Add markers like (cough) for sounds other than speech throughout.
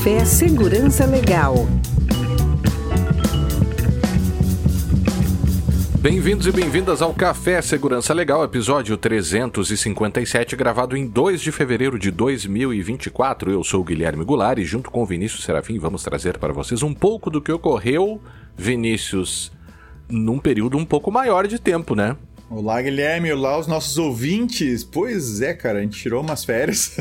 Café Segurança Legal. Bem-vindos e bem-vindas ao Café Segurança Legal, episódio 357, gravado em 2 de fevereiro de 2024. Eu sou o Guilherme Goulart e, junto com o Vinícius Serafim, vamos trazer para vocês um pouco do que ocorreu, Vinícius, num período um pouco maior de tempo, né? Olá, Guilherme. Olá, os nossos ouvintes. Pois é, cara, a gente tirou umas férias.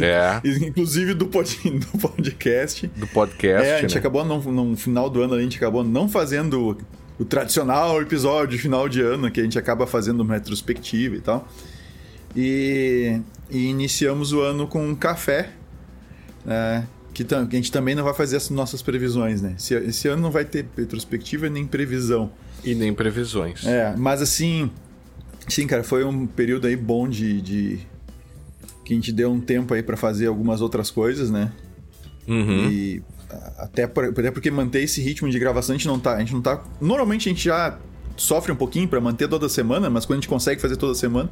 É. (laughs) Inclusive do, pod... (laughs) do podcast. Do podcast. É, a gente né? acabou, no, no final do ano, a gente acabou não fazendo o tradicional episódio de final de ano, que a gente acaba fazendo uma retrospectiva e tal. E, e iniciamos o ano com um café, né, que, que, a gente também não vai fazer as nossas previsões, né? Esse, esse ano não vai ter retrospectiva nem previsão. E nem previsões. É, mas assim, sim, cara, foi um período aí bom de, de que a gente deu um tempo aí para fazer algumas outras coisas, né? Uhum. E até, por, até porque manter esse ritmo de gravação a gente não tá, a gente não tá, normalmente a gente já sofre um pouquinho para manter toda semana, mas quando a gente consegue fazer toda semana,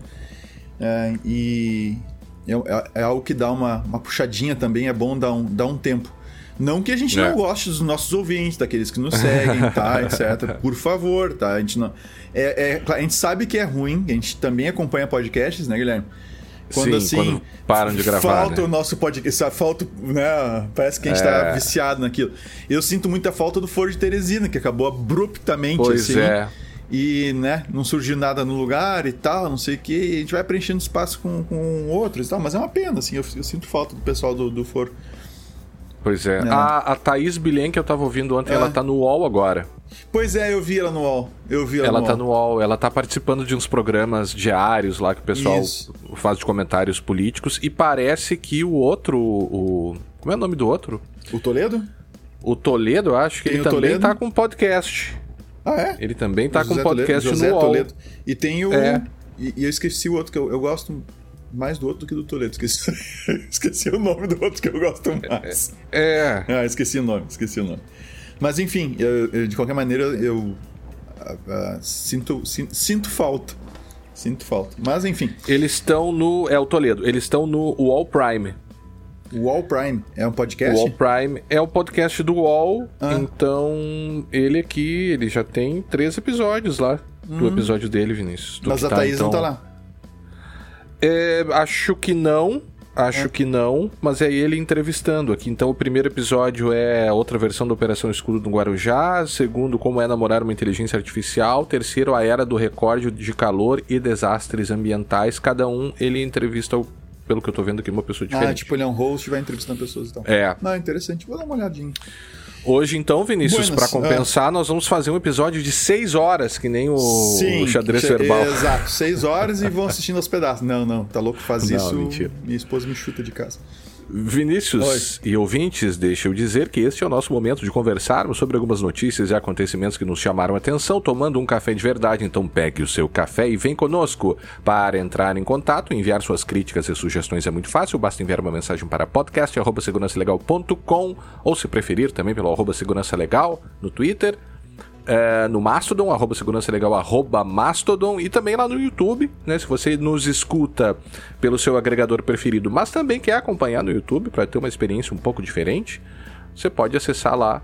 é, e é, é, algo que dá uma, uma puxadinha também, é bom dar um, dar um tempo. Não que a gente é. não goste dos nossos ouvintes, daqueles que nos seguem, tá, (laughs) etc. Por favor, tá? A gente não. É, é, a gente sabe que é ruim, a gente também acompanha podcasts, né, Guilherme? Quando Sim, assim. Quando param de gravar. Falta né? o nosso podcast. Falta, né? Parece que a gente tá é. viciado naquilo. Eu sinto muita falta do Foro de Teresina, que acabou abruptamente pois assim. É. E, né, não surgiu nada no lugar e tal, não sei o que. A gente vai preenchendo espaço com, com outros e tal. Mas é uma pena, assim. Eu, eu sinto falta do pessoal do, do Foro. Pois é. é. A, a Thaís Bilen, que eu tava ouvindo ontem, é. ela tá no UOL agora. Pois é, eu vi ela no UOL. Eu vi ela, ela no tá UOL. no UOL. Ela tá participando de uns programas diários lá que o pessoal Isso. faz de comentários políticos. E parece que o outro. O... Como é o nome do outro? O Toledo? O Toledo, eu acho que Tem ele também Toledo? tá com podcast. Ah, é? Ele também tá O com José podcast Toledo, José no UOL. Toledo. E tem o. É. E, e eu esqueci o outro, que eu, eu gosto mais do outro do que do Toledo. Esqueci, (laughs) esqueci o nome do outro que eu gosto mais. É. Ah, esqueci o nome, esqueci o nome. Mas enfim, eu- eu, de qualquer maneira, eu ah, ah, sinto, sin- sinto falta. Sinto falta. Mas enfim, Eles estão no. É o Toledo. Eles estão no UOL Prime. o All Prime é um podcast? UOL Prime é o podcast do UOL. Ah. Então, ele aqui, ele já tem três episódios lá. Do episódio dele, Vinícius. Mas a Thaís não então- tá lá. É, acho que não. Acho É. que não, mas é ele entrevistando aqui. Então, o primeiro episódio é outra versão da Operação Escudo do Guarujá. Segundo, como é namorar uma inteligência artificial. Terceiro, a era do recorde de calor e desastres ambientais. Cada um ele entrevista, pelo que eu tô vendo aqui, uma pessoa Ah, diferente. tipo, ele é um host e vai entrevistando pessoas e tal. É. Não, interessante. Vou dar uma olhadinha. Hoje, então, Vinícius, para compensar, nós vamos fazer um episódio de seis horas, que nem o, o xadrez che- verbal. Exato, seis horas e vão assistindo aos pedaços. Não, não, tá louco? Faz Não, isso. mentira. Minha esposa me chuta de casa. Vinícius e ouvintes, deixa eu dizer que este é o nosso momento de conversarmos sobre algumas notícias e acontecimentos que nos chamaram a atenção, tomando um café de verdade. Então pegue o seu café e vem conosco. Para entrar em contato, enviar suas críticas e sugestões é muito fácil, basta enviar uma mensagem para podcast.segurançalegal.com ou se preferir também pelo arroba segurança legal no Twitter. É, no Mastodon, arroba segurança legal, arroba Mastodon, e também lá no YouTube, né? Se você nos escuta pelo seu agregador preferido, mas também quer acompanhar no YouTube para ter uma experiência um pouco diferente, você pode acessar lá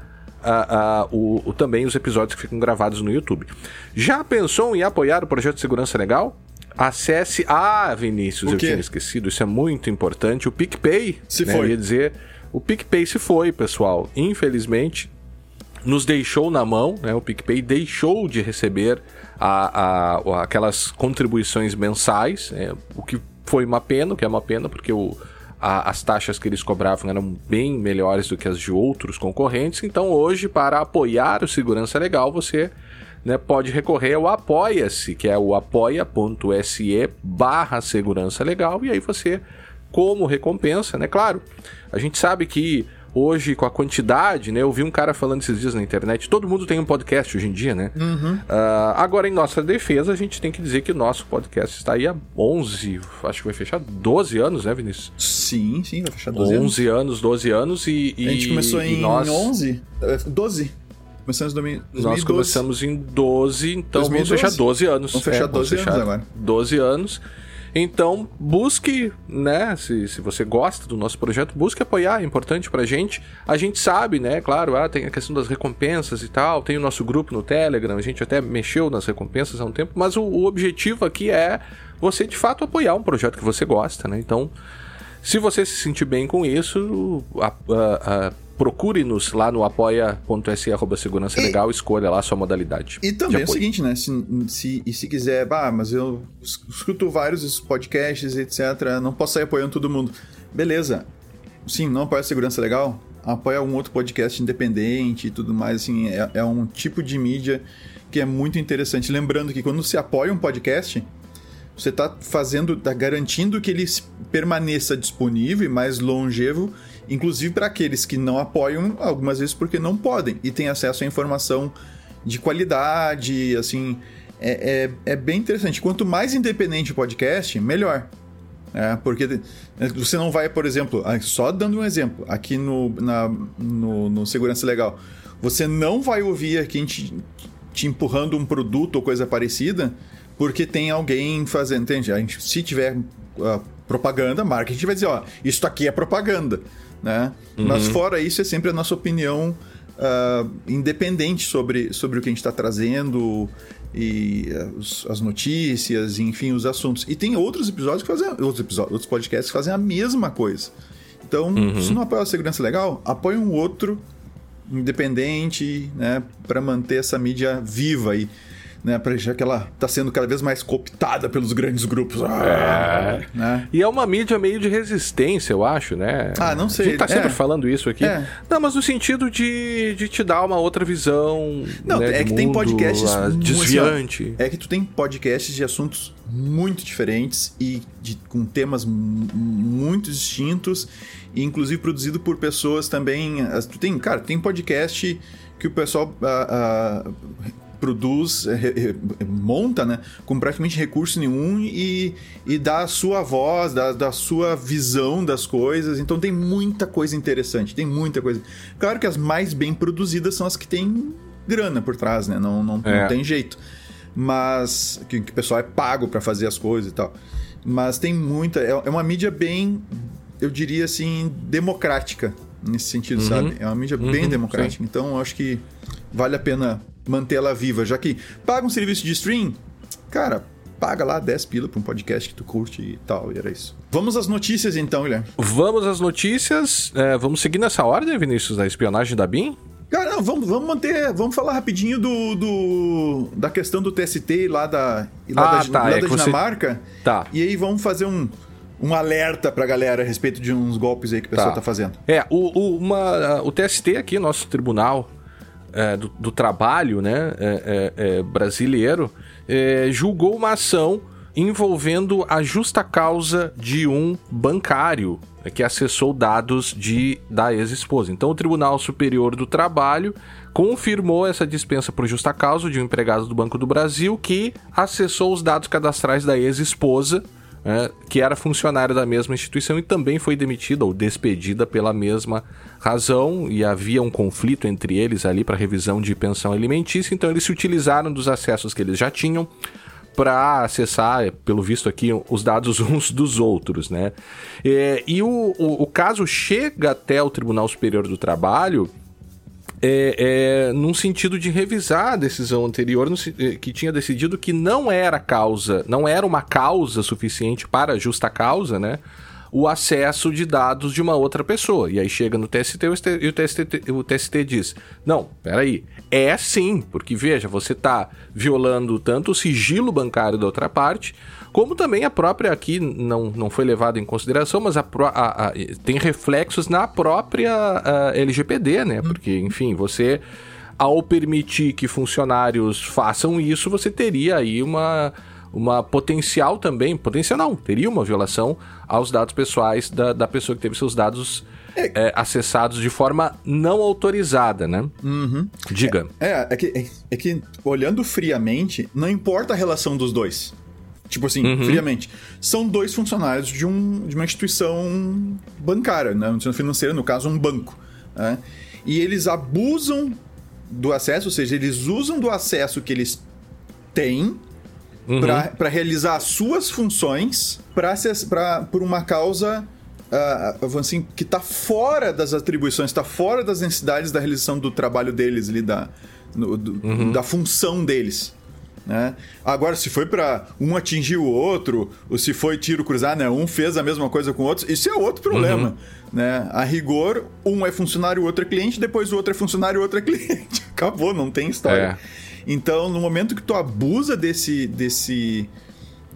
o, o- também os episódios que ficam gravados no YouTube. Já pensou em apoiar o projeto Segurança Legal? Acesse. Ah, Vinícius, eu tinha esquecido, isso é muito importante. O PicPay. Se né, foi. Eu ia dizer. O PicPay se foi, pessoal. Infelizmente, nos deixou na mão, né? O PicPay deixou de receber a, a- aquelas contribuições mensais, né, o que foi uma pena, o que é uma pena, porque o, a- as taxas que eles cobravam eram bem melhores do que as de outros concorrentes. Então, hoje, para apoiar o Segurança Legal, você né, pode recorrer ao Apoia-se, que é o apoia.se barra segurança legal, e aí você, como recompensa, né? Claro, a gente sabe que hoje, com a quantidade, né? Eu vi um cara falando esses dias na internet, todo mundo tem um podcast hoje em dia, né? Ah, agora, em nossa defesa, a gente tem que dizer que o nosso podcast está aí há 11, acho que vai fechar 12 anos, né, Vinícius? Sim, sim, vai fechar 12 anos. 11 anos, 12 anos e... e A gente começou em nós... 11? É, 12. Começamos em 2012. Nós começamos em 12, então 2012. vamos fechar 12 anos. Vamos fechar É, 12 anos agora. 12 anos. Então, busque, né? Se, se você gosta do nosso projeto, busque apoiar, é importante pra gente. A gente sabe, né? Claro, ah, tem a questão das recompensas e tal, tem o nosso grupo no Telegram, a gente até mexeu nas recompensas há um tempo, mas o, o objetivo aqui é você de fato apoiar um projeto que você gosta, né? Então, se você se sentir bem com isso, a, a, a, procure-nos lá no apoia.se arroba segurança e, legal, escolha lá a sua modalidade. E também é o seguinte, né? Se, se, e se quiser, bah, mas eu escuto vários podcasts, etc. Não posso sair apoiando todo mundo. Beleza. Sim, não apoia a segurança legal? Apoia um outro podcast independente e tudo mais, assim, é, é um tipo de mídia que é muito interessante. Lembrando que quando você apoia um podcast, você está fazendo, está garantindo que ele permaneça disponível e mais longevo inclusive para aqueles que não apoiam, algumas vezes porque não podem e têm acesso à informação de qualidade, assim, é, é, é bem interessante. Quanto mais independente o podcast, melhor. É, porque você não vai, por exemplo, ah, só dando um exemplo, aqui no, na, no, no Segurança Legal, você não vai ouvir aqui te, te empurrando um produto ou coisa parecida, porque tem alguém fazendo, entende? A gente, se tiver uh, propaganda, marketing vai dizer, ó, isso aqui é propaganda né? Uhum. Mas fora isso, é sempre a nossa opinião uh, independente sobre, sobre o que a gente está trazendo e uh, as notícias, enfim, os assuntos. E tem outros episódios que fazem outros episódios, outros podcasts que fazem a mesma coisa. Então, uhum. se não apoia a segurança legal, apoia um outro independente, né, para manter essa mídia viva aí né? Pra, já que ela tá sendo cada vez mais cooptada pelos grandes grupos. Ah, é. Né? E é uma mídia meio de resistência, eu acho, né? Ah, não sei. A gente tá sempre é. falando isso aqui. É. Não, mas no sentido de, de te dar uma outra visão. Não, né, é que mundo, tem podcasts. Desviante. É que tu tem podcasts de assuntos muito diferentes e de, com temas muito distintos, e inclusive produzido por pessoas também. Tu tem, cara, tem podcast que o pessoal uh, uh, produz, é, monta, né, com praticamente recurso nenhum e, e dá a sua voz, dá, da sua visão das coisas. Então tem muita coisa interessante, tem muita coisa. Claro que as mais bem produzidas são as que têm grana por trás, né? Não, não, é. não tem jeito. Mas que, que o pessoal é pago para fazer as coisas e tal. Mas tem muita. É, é uma mídia bem, eu diria assim, democrática nesse sentido, uhum. sabe? É uma mídia uhum, bem democrática. Sim. Então eu acho que vale a pena mantê-la viva, já que paga um serviço de stream, cara, paga lá 10 pila pra um podcast que tu curte e tal, e era isso. Vamos às notícias então, Guilherme. Vamos às notícias. É, vamos seguir nessa ordem, Vinícius, da espionagem da BIM? Cara, não, vamos, vamos manter. Vamos falar rapidinho do, do da questão do TST lá da, lá ah, da, tá, lá é da Dinamarca. Você... Tá. E aí vamos fazer um, um alerta pra galera a respeito de uns golpes aí que o pessoal tá, tá fazendo. É, o, o, uma, o TST aqui, nosso tribunal é, do, do, trabalho né, é, é, é brasileiro, é, julgou uma ação envolvendo a justa causa de um bancário que acessou dados de, da ex-esposa. Então, o Tribunal Superior do Trabalho confirmou essa dispensa por justa causa de um empregado do Banco do Brasil que acessou os dados cadastrais da ex-esposa é, que era funcionário da mesma instituição e também foi demitida ou despedida pela mesma razão e havia um conflito entre eles ali para revisão de pensão alimentícia, então eles se utilizaram dos acessos que eles já tinham para acessar, pelo visto aqui, os dados (laughs) uns dos outros, né? É, e o, o, o caso chega até o Tribunal Superior do Trabalho é, é, num sentido de revisar a decisão anterior, no, eh, que tinha decidido que não era causa, não era uma causa suficiente para justa causa, né? O acesso de dados de uma outra pessoa. E aí chega no TST e o TST, o TST diz: Não, peraí, é sim, porque veja, você está violando tanto o sigilo bancário da outra parte, como também a própria aqui não, não foi levada em consideração, mas a, a, a tem reflexos na própria LGPD, né? Porque, enfim, você ao permitir que funcionários façam isso, você teria aí uma, uma potencial também, potencial não, teria uma violação aos dados pessoais da, da pessoa que teve seus dados é. É, acessados de forma não autorizada, né? Uhum. Diga. É, é, é, que, é, é que, olhando friamente, não importa a relação dos dois. Tipo assim, uhum. friamente. São dois funcionários de, um, de uma instituição bancária, né? uma instituição financeira, no caso, um banco. Né? E eles abusam do acesso, ou seja, eles usam do acesso que eles têm uhum. para realizar suas funções pra, pra, por uma causa uh, assim, que está fora das atribuições, está fora das necessidades da realização do trabalho deles ali, da, no, do, uhum. da função deles. Né? Agora, se foi para um atingir o outro, ou se foi tiro cruzado, né? um fez a mesma coisa com o outro, isso é outro problema. Uhum. Né? A rigor, um é funcionário, o outro é cliente, depois o outro é funcionário, o outro é (laughs) cliente. Acabou, não tem história. É. Então, no momento que tu abusa desse, desse,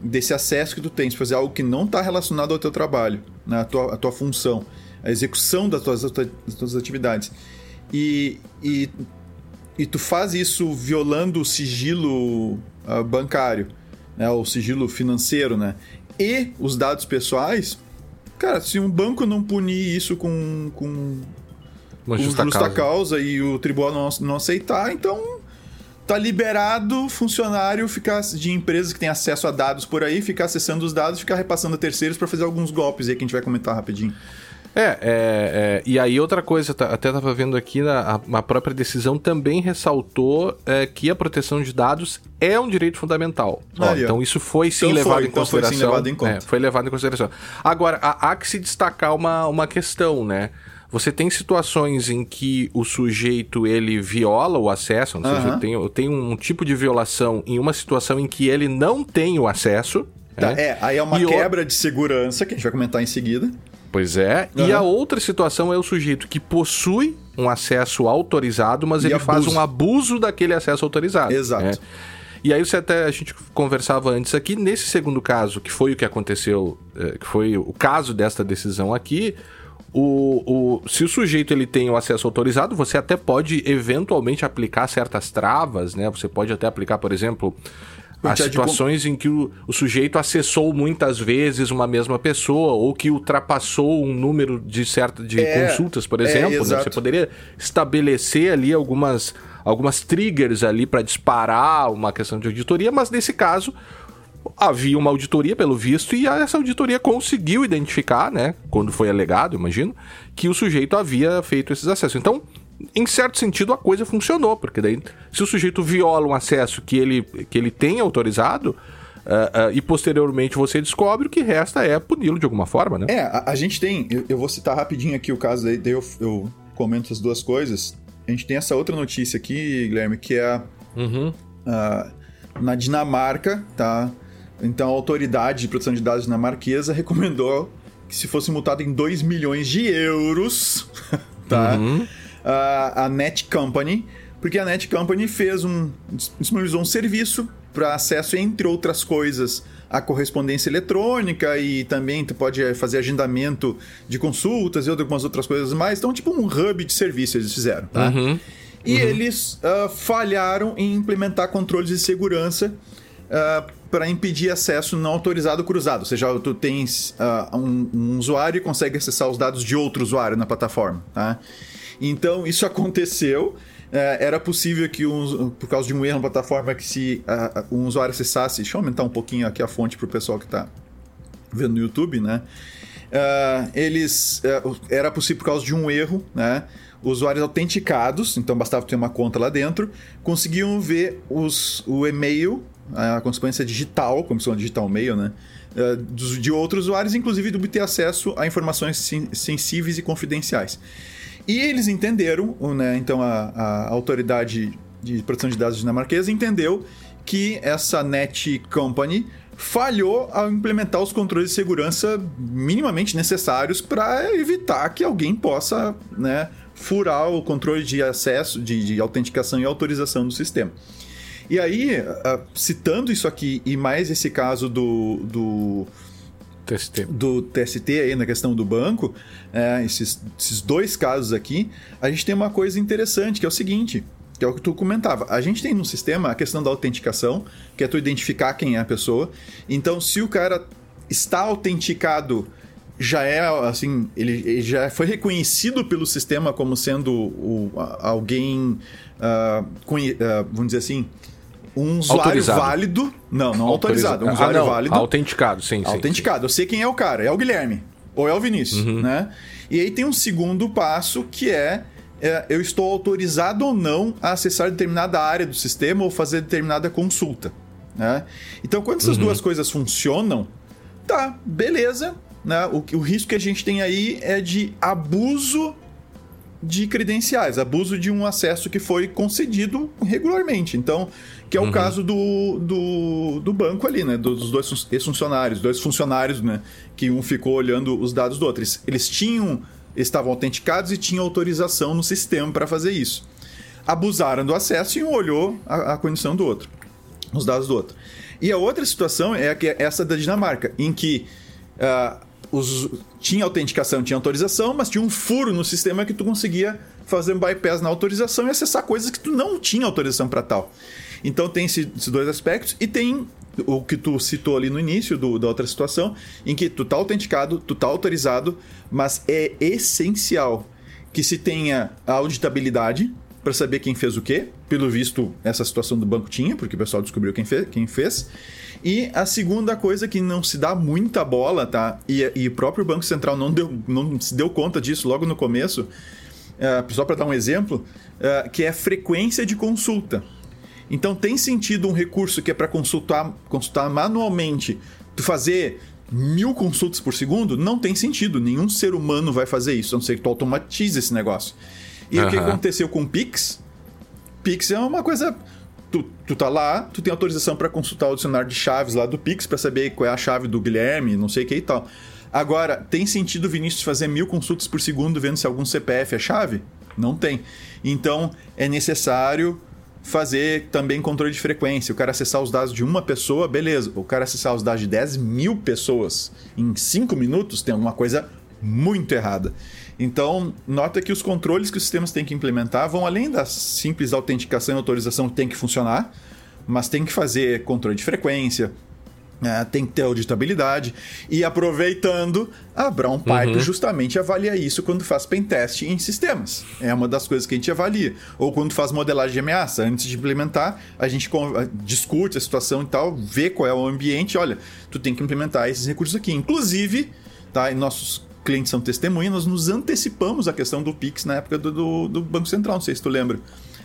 desse acesso que tu tens, fazer algo que não está relacionado ao teu trabalho, né? a, tua, a tua função, a execução das tuas, das tuas atividades, e, e e tu faz isso violando o sigilo uh, bancário, né, o sigilo financeiro, né, e os dados pessoais, cara, se um banco não punir isso com, com, Uma justa, justa causa. causa. e o tribunal não, não aceitar, então tá liberado funcionário ficar de empresas que têm acesso a dados por aí, ficar acessando os dados, ficar repassando a terceiros para fazer alguns golpes aí que a gente vai comentar rapidinho. É, é, é, e aí outra coisa, tá, até estava vendo aqui, na, a, a, própria decisão também ressaltou é, que a proteção de dados é um direito fundamental. Ó, então isso foi sim, então levado, foi, em então foi sim levado em conta. É, foi levado em consideração. Agora, há, há que se destacar uma, uma questão, né? Você tem situações em que o sujeito ele viola o acesso, ou seja, tem, tem um tipo de violação em uma situação em que ele não tem o acesso. Tá, né? É, aí é uma e quebra o... de segurança, que a gente vai comentar em seguida. Pois é. Uhum. E a outra situação é o sujeito que possui um acesso autorizado, mas e ele abuso. faz um abuso daquele acesso autorizado. Exato. Né? E aí você até a gente conversava antes aqui nesse segundo caso, que foi o que aconteceu, é, que foi o caso desta decisão aqui, o, o, se o sujeito ele tem o acesso autorizado, você até pode eventualmente aplicar certas travas, né? Você pode até aplicar, por exemplo, as situações de... em que o, o, sujeito acessou muitas vezes uma mesma pessoa ou que ultrapassou um número de certa de é, consultas, por é, exemplo, é, né? você poderia estabelecer ali algumas algumas triggers ali para disparar uma questão de auditoria, mas nesse caso havia uma auditoria pelo visto e essa auditoria conseguiu identificar, né, quando foi alegado, imagino, que o sujeito havia feito esses acessos. Então, em certo sentido, a coisa funcionou, porque daí, se o sujeito viola um acesso que ele, que ele tem autorizado, uh, uh, e posteriormente você descobre, o que resta é puni-lo de alguma forma, né? É, a, a gente tem, eu, eu, vou citar rapidinho aqui o caso, daí, daí eu, eu, comento as duas coisas. A gente tem essa outra notícia aqui, Guilherme, que é uhum. uh, na Dinamarca, tá? Então a autoridade de proteção de dados dinamarquesa recomendou que se fosse multado em 2 milhões de euros, (laughs) tá? Uhum a, a Net Company, porque a Net Company fez um disponibilizou um serviço para acesso, entre outras coisas, à correspondência eletrônica e também tu pode fazer agendamento de consultas e algumas outras coisas mais. Então, tipo um hub de serviço eles fizeram, tá? Uhum. E uhum. eles uh, falharam em implementar controles de segurança uh, para impedir acesso não autorizado cruzado. Ou seja, tu tens uh, um, um, usuário e consegue acessar os dados de outro usuário na plataforma, tá? Então, isso aconteceu. É, era possível que, um, por causa de um erro na plataforma, que se uh, um usuário acessasse. Deixa eu aumentar um pouquinho aqui a fonte para o pessoal que está vendo no YouTube, né? Uh, eles. Uh, era possível por causa de um erro, né? Usuários autenticados, então bastava ter uma conta lá dentro, conseguiam ver os, o e-mail, a consequência digital, como se chama digital mail, né? Uh, de outros usuários, inclusive de obter acesso a informações sensíveis e confidenciais. E eles entenderam, né, então a, a autoridade de proteção de dados dinamarquesa entendeu que essa Net Company falhou ao implementar os controles de segurança minimamente necessários para evitar que alguém possa né, furar o controle de acesso, de, de, autenticação e autorização do sistema. E aí, citando isso aqui e mais esse caso do, do TST. do TST aí na questão do banco, é, esses, esses dois casos aqui, a gente tem uma coisa interessante, que é o seguinte, que é o que tu comentava. A gente tem no sistema a questão da autenticação, que é tu identificar quem é a pessoa. Então, se o cara está autenticado, já é assim, ele, ele já foi reconhecido pelo sistema como sendo o, alguém, uh, uh, vamos dizer assim, um usuário autorizado. válido. Não, não autorizado. Um usuário ah, válido. Autenticado, sim. Autenticado. Sim, Eu sei quem é o cara. É o Guilherme. Ou é o Vinícius, uhum. né? E aí tem um segundo passo que é, é, eu estou autorizado ou não a acessar determinada área do sistema ou fazer determinada consulta. Né? Então, quando essas uhum. duas coisas funcionam, tá, beleza. Né? O, o risco que a gente tem aí é de abuso de credenciais, abuso de um acesso que foi concedido regularmente. Então, que é o uhum. caso do, do, do, banco ali, né? Dos dois ex-funcionários, dois funcionários, né? Que um ficou olhando os dados do outro. Eles, eles tinham, estavam autenticados e tinham autorização no sistema para fazer isso. Abusaram do acesso e um olhou a, a condição do outro, os dados do outro. E a outra situação é essa da Dinamarca, em que uh, os, tinha autenticação, tinha autorização, mas tinha um furo no sistema que tu conseguia fazer um bypass na autorização e acessar coisas que tu não tinha autorização para tal. Então tem esses dois aspectos e tem o que tu citou ali no início do, da outra situação, em que tu tá autenticado, tu tá autorizado, mas é essencial que se tenha a auditabilidade para saber quem fez o quê. Pelo visto, essa situação do banco tinha, porque o pessoal descobriu quem, fez, quem fez. E a segunda coisa que não se dá muita bola, tá? E, e o próprio Banco Central não, deu, não se deu conta disso logo no começo, uh, só para dar um exemplo, uh, que é frequência de consulta. Então tem sentido um recurso que é para consultar, consultar manualmente, tu fazer mil consultas por segundo? Não tem sentido. Nenhum ser humano vai fazer isso, a não ser que tu automatize esse negócio. E uhum. o que aconteceu com o Pix? Pix é uma coisa tu, tu tá lá, tu tem autorização para consultar o dicionário de chaves lá do Pix para saber qual é a chave do Guilherme, não sei o que e tal. Agora, tem sentido, Vinícius, fazer mil consultas por segundo vendo se algum CPF é chave? Não tem. Então, é necessário fazer também controle de frequência. O cara acessar os dados de uma pessoa, beleza. O cara acessar os dados de 10 mil pessoas em 5 minutos tem alguma coisa muito errada. Então, nota que os controles que os sistemas têm que implementar vão além da simples autenticação e autorização que tem que funcionar, mas tem que fazer controle de frequência, é, tem que ter auditabilidade. E aproveitando, a Brown Pipe uhum. justamente avalia isso quando faz pentest em sistemas. É uma das coisas que a gente avalia. Ou quando faz modelagem de ameaça. Antes de implementar, a gente discute a situação e tal, vê qual é o ambiente. Olha, tu tem que implementar esses recursos aqui. Inclusive, tá, nossos clientes são testemunhas, nós nos antecipamos a questão do Pix na época do, do, do Banco Central, não sei se tu lembra.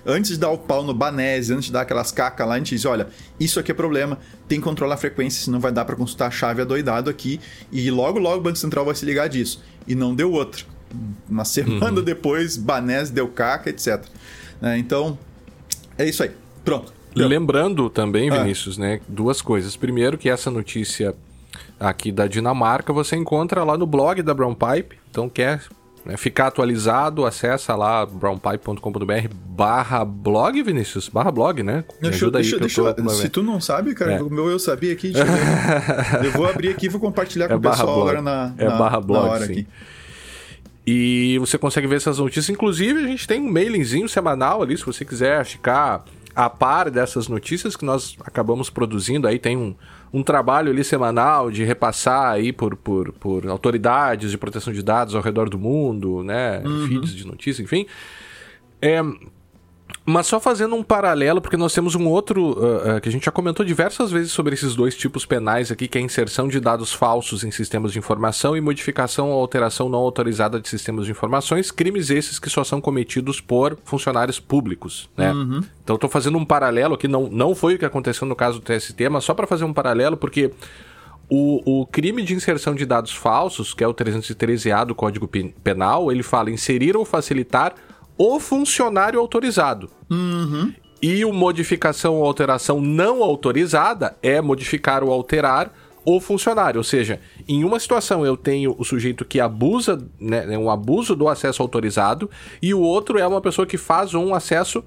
Antes de dar o pau no Banese, antes de dar aquelas cacas lá, a gente diz: olha, isso aqui é problema, tem que controlar a frequência, senão vai dar para consultar a chave adoidado aqui. E logo, logo o Banco Central vai se ligar disso. E não deu outro. Uma semana uhum. depois, Banese deu caca, etc. É, então, é isso aí. Pronto. Deu. Lembrando também, ah. Vinícius, ah. né, duas coisas. Primeiro, que essa notícia aqui da Dinamarca, você encontra lá no blog da Brown Pipe. Então quer né, ficar atualizado, acessa lá brownpipe.com.br barra blog, Vinícius, barra blog, né? Me deixa, ajuda deixa, aí deixa, eu, Se tu não sabe, cara, é. o meu eu sabia aqui. (laughs) eu vou abrir aqui e vou compartilhar com é o pessoal agora na, é na, barra blog, na hora sim. aqui. E você consegue ver essas notícias. Inclusive, a gente tem um mailingzinho semanal ali, se você quiser ficar a par dessas notícias que nós acabamos produzindo. Aí tem um, um trabalho ali semanal de repassar aí por, por, por autoridades de proteção de dados ao redor do mundo, né? Uhum. Feeds de notícia, enfim. É, mas só fazendo um paralelo, porque nós temos um outro uh, uh, que a gente já comentou diversas vezes sobre esses dois tipos penais aqui, que é a inserção de dados falsos em sistemas de informação e modificação ou alteração não autorizada de sistemas de informações, crimes esses que só são cometidos por funcionários públicos, né? Uhum. Então estou fazendo um paralelo aqui, não, não foi o que aconteceu no caso do TST, mas só para fazer um paralelo, porque o, o, crime de inserção de dados falsos, que é o 313A do Código Penal, ele fala inserir ou facilitar o funcionário autorizado. Uhum. E o modificação ou alteração não autorizada é modificar ou alterar o funcionário. Ou seja, em uma situação eu tenho o sujeito que abusa, né, um abuso do acesso autorizado, e o outro é uma pessoa que faz um acesso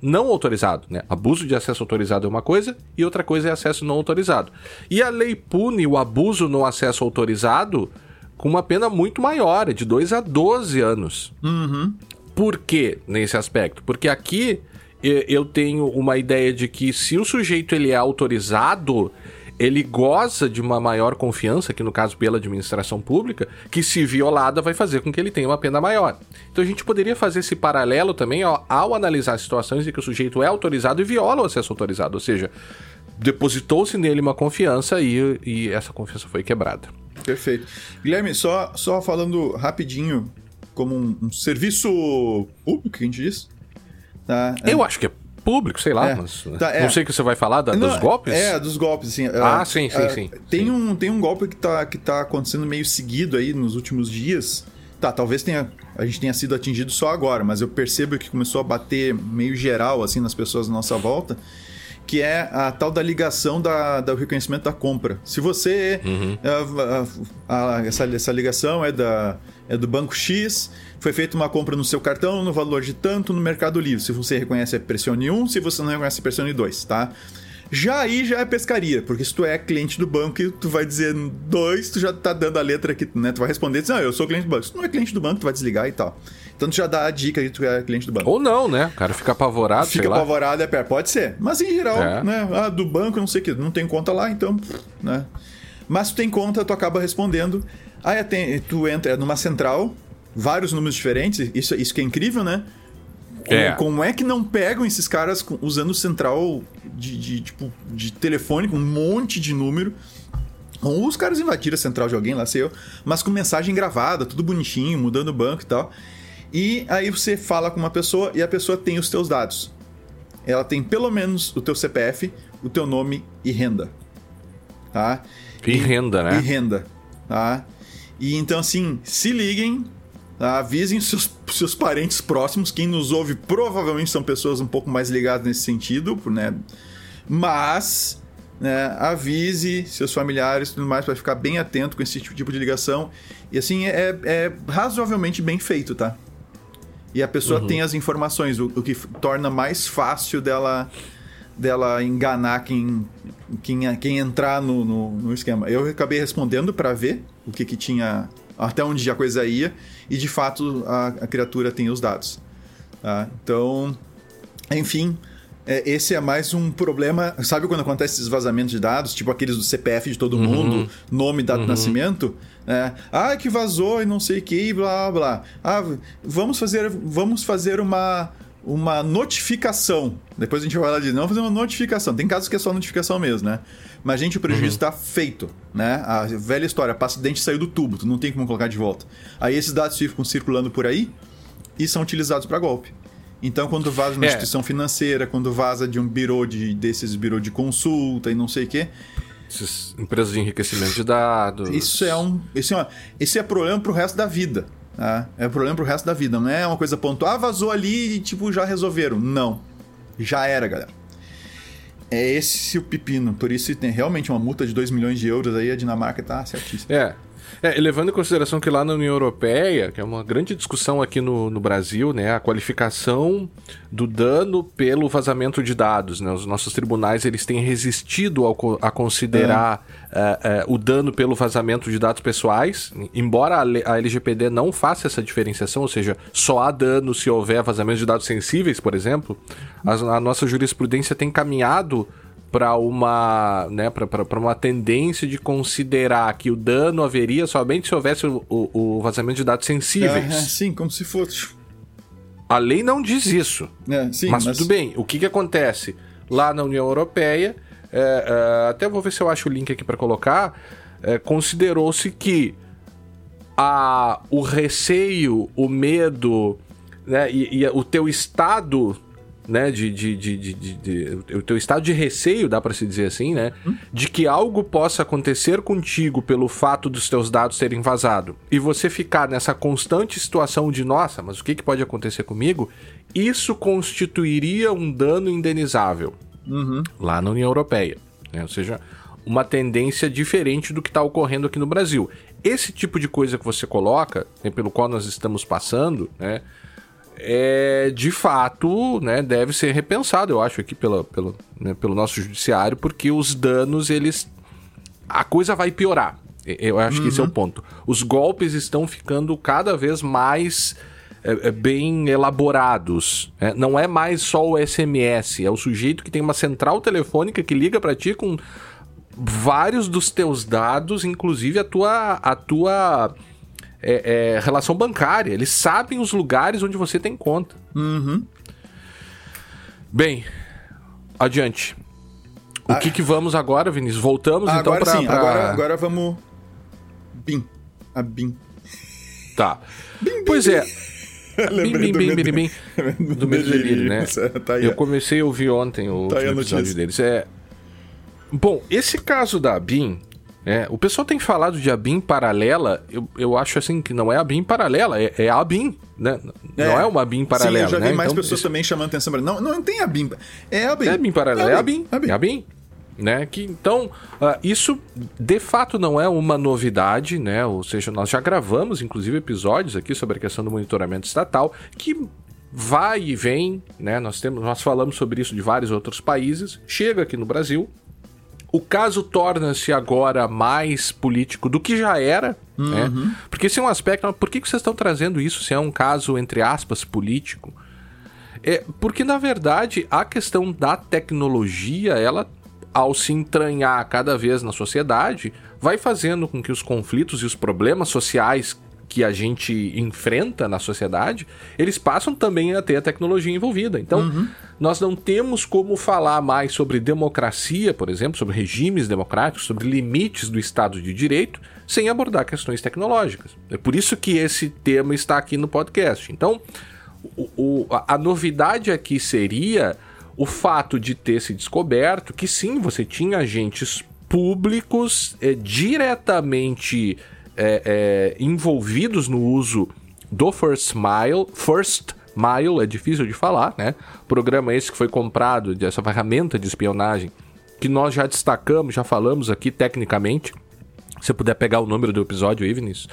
não autorizado. Né? Abuso de acesso autorizado é uma coisa e outra coisa é acesso não autorizado. E a lei pune o abuso no acesso autorizado com uma pena muito maior, é de 2 a 12 anos. Uhum. Por que nesse aspecto? Porque aqui eu tenho uma ideia de que se o sujeito ele é autorizado, ele goza de uma maior confiança, que no caso pela administração pública, que se violada vai fazer com que ele tenha uma pena maior. Então a gente poderia fazer esse paralelo também ó, ao analisar situações em que o sujeito é autorizado e viola o acesso autorizado, ou seja, depositou-se nele uma confiança e, e essa confiança foi quebrada. Perfeito. Guilherme, só, só falando rapidinho como um, um serviço público que a gente diz. Tá? É. Eu acho que é público, sei lá, É. mas? Tá, é. não sei o que você vai falar da- Não, dos golpes. É, dos golpes, assim. Ah, é, sim, sim, é, sim. Tem, Sim. Um, tem um golpe que tá, que tá acontecendo meio seguido aí nos últimos dias. Tá, talvez tenha, a gente tenha sido atingido só agora, mas eu percebo que começou a bater meio geral, assim, nas pessoas à nossa volta, que é a tal da ligação da, do reconhecimento da compra. Se você... Uhum. a- a- a- essa, essa ligação é, da, é do Banco X, foi feita uma compra no seu cartão no valor de tanto no Mercado Livre. Se você reconhece, pressione 1, se você não reconhece, pressione 2, tá? Já aí já é pescaria, porque se tu é cliente do banco e tu vai dizer dois, tu já tá dando a letra que, né? Tu vai responder, diz, não, eu sou cliente do banco. Se tu não é cliente do banco, tu vai desligar e tal. Então tu já dá a dica de que tu é cliente do banco. Ou não, né? O cara fica apavorado, Fica apavorado, é perto. Pode ser. Mas em geral, É. né? Ah, do banco, não sei o que, não tem conta lá, então, né? Mas tu tem conta, tu acaba respondendo. Aí tem, tu entra numa central, vários números diferentes, isso, isso que é incrível, né? Como É. como é que não pegam esses caras usando central de, de, tipo, de telefone com um monte de número? Ou os caras invadiram a central de alguém, lá sei eu, mas com mensagem gravada, tudo bonitinho, mudando o banco e tal. E aí você fala com uma pessoa e a pessoa tem os teus dados. Ela tem pelo menos o teu CPF, o teu nome e renda. Tá? E renda, né? E renda. Tá? E então, assim, se liguem, tá? avisem seus, seus parentes próximos. Quem nos ouve provavelmente são pessoas um pouco mais ligadas nesse sentido, né? Mas né, avise seus familiares e tudo mais para ficar bem atento com esse tipo de ligação. E assim, é, é razoavelmente bem feito, tá? E a pessoa tem as informações, o, o que torna mais fácil dela dela enganar quem, quem, quem entrar no, no, no esquema. Eu acabei respondendo para ver o que, que tinha, até onde a coisa ia, e de fato a, a criatura tem os dados. tá? Então, enfim, é, esse é mais um problema. Sabe quando acontece esses vazamentos de dados, tipo aqueles do CPF de todo mundo, nome, data de nascimento? É, ah, que vazou e não sei o que, blá blá. Ah, vamos fazer, vamos fazer uma, uma notificação. Depois a gente vai lá dizer, não, fazer uma notificação. Tem casos que é só notificação mesmo, né? Mas, gente, o prejuízo está feito, né? A velha história, passa o dente saiu do tubo, tu não tem como colocar de volta. Aí esses dados ficam circulando por aí e são utilizados para golpe. Então, quando vaza uma É. instituição financeira, quando vaza de um birô de, desses birô de consulta e não sei o quê, Essas empresas de enriquecimento de dados. isso é um. Isso é, uma, isso é problema pro resto da vida. Tá? É problema pro resto da vida. Não é uma coisa pontual, ah, vazou ali e tipo, já resolveram. Não. Já era, galera. É esse o pepino. Por isso tem realmente uma multa de 2 milhões de euros aí, a Dinamarca tá certíssima. É. É, levando em consideração que lá na União Europeia, que é uma grande discussão aqui no, no Brasil, né, a qualificação do dano pelo vazamento de dados, né, os nossos tribunais eles têm resistido ao, a considerar eh, eh, o dano pelo vazamento de dados pessoais, embora a, a LGPD não faça essa diferenciação, ou seja, só há dano se houver vazamento de dados sensíveis, por exemplo, as- a nossa jurisprudência tem caminhado para uma, né, para uma tendência de considerar que o dano haveria somente se houvesse o, o- o vazamento de dados sensíveis. É, sim, como se fosse. A lei não diz isso. É, sim, mas, mas- tudo bem, o que, que acontece? Lá na União Europeia, é, é, até vou ver se eu acho o link aqui para colocar, é, considerou-se que a, o receio, o medo né, e, e o teu estado né, de, de, de, de, o teu estado de receio, dá para se dizer assim, né, de que algo possa acontecer contigo pelo fato dos teus dados terem vazado e você ficar nessa constante situação de nossa, mas o que, que pode acontecer comigo? Isso constituiria um dano indenizável lá na União Europeia, né? ou seja, uma tendência diferente do que está ocorrendo aqui no Brasil. Esse tipo de coisa que você coloca, né, pelo qual nós estamos passando, né, é, de fato, né, deve ser repensado, eu acho, aqui pela, pelo, né, pelo nosso judiciário, porque os danos, eles. A coisa vai piorar. Eu acho que esse é o ponto. Os golpes estão ficando cada vez mais é, é, bem elaborados. né? Não é mais só o SMS, é o sujeito que tem uma central telefônica que liga para ti com vários dos teus dados, inclusive a tua, a tua é, é, relação bancária. Eles sabem os lugares onde você tem conta. Bem, adiante. O que, que vamos agora, Vinícius? Voltamos então agora pra, sim, pra- agora, agora vamos. BIM. A BIM. Tá. Pois é. Bim, (laughs) bim, medo- bim, bim, (laughs) do medo delírio, né? Tá aí, Eu comecei a ouvir ontem o Tá episódio deles. É... Bom, esse caso da BIM, né, o pessoal tem falado de a BIM paralela, eu, eu acho assim que não é a BIM paralela, é, é a BIM, né? Não é uma BIM paralela, Sim, eu já vi né? mais Então, pessoas isso- também chamando atenção pra não, não tem a BIM. É a BIM. É a BIM paralela, é a BIM, É a BIM. é a BIM. Né? Que, então, ah, isso de fato não é uma novidade, né? Ou seja, nós já gravamos, inclusive, episódios aqui sobre a questão do monitoramento estatal, que vai e vem, né? Nós, temos, nós falamos sobre isso de vários outros países, chega aqui no Brasil. O caso torna-se agora mais político do que já era, né? Porque esse é um aspecto. Por que que vocês estão trazendo isso se é um caso, entre aspas, político? É, porque, na verdade, a questão da tecnologia, ela, ao se entranhar cada vez na sociedade, vai fazendo com que os conflitos e os problemas sociais que a gente enfrenta na sociedade, eles passam também a ter a tecnologia envolvida. Então, nós não temos como falar mais sobre democracia, por exemplo, sobre regimes democráticos, sobre limites do Estado de Direito, sem abordar questões tecnológicas. É por isso que esse tema está aqui no podcast. Então, o- o- a, novidade aqui seria o fato de ter se descoberto que sim, você tinha agentes públicos eh, diretamente eh, eh, envolvidos no uso do First Mile. First Mile é difícil de falar, né? Programa esse que foi comprado, dessa ferramenta de espionagem, que nós já destacamos, já falamos aqui tecnicamente. Se puder pegar o número do episódio Vinícius.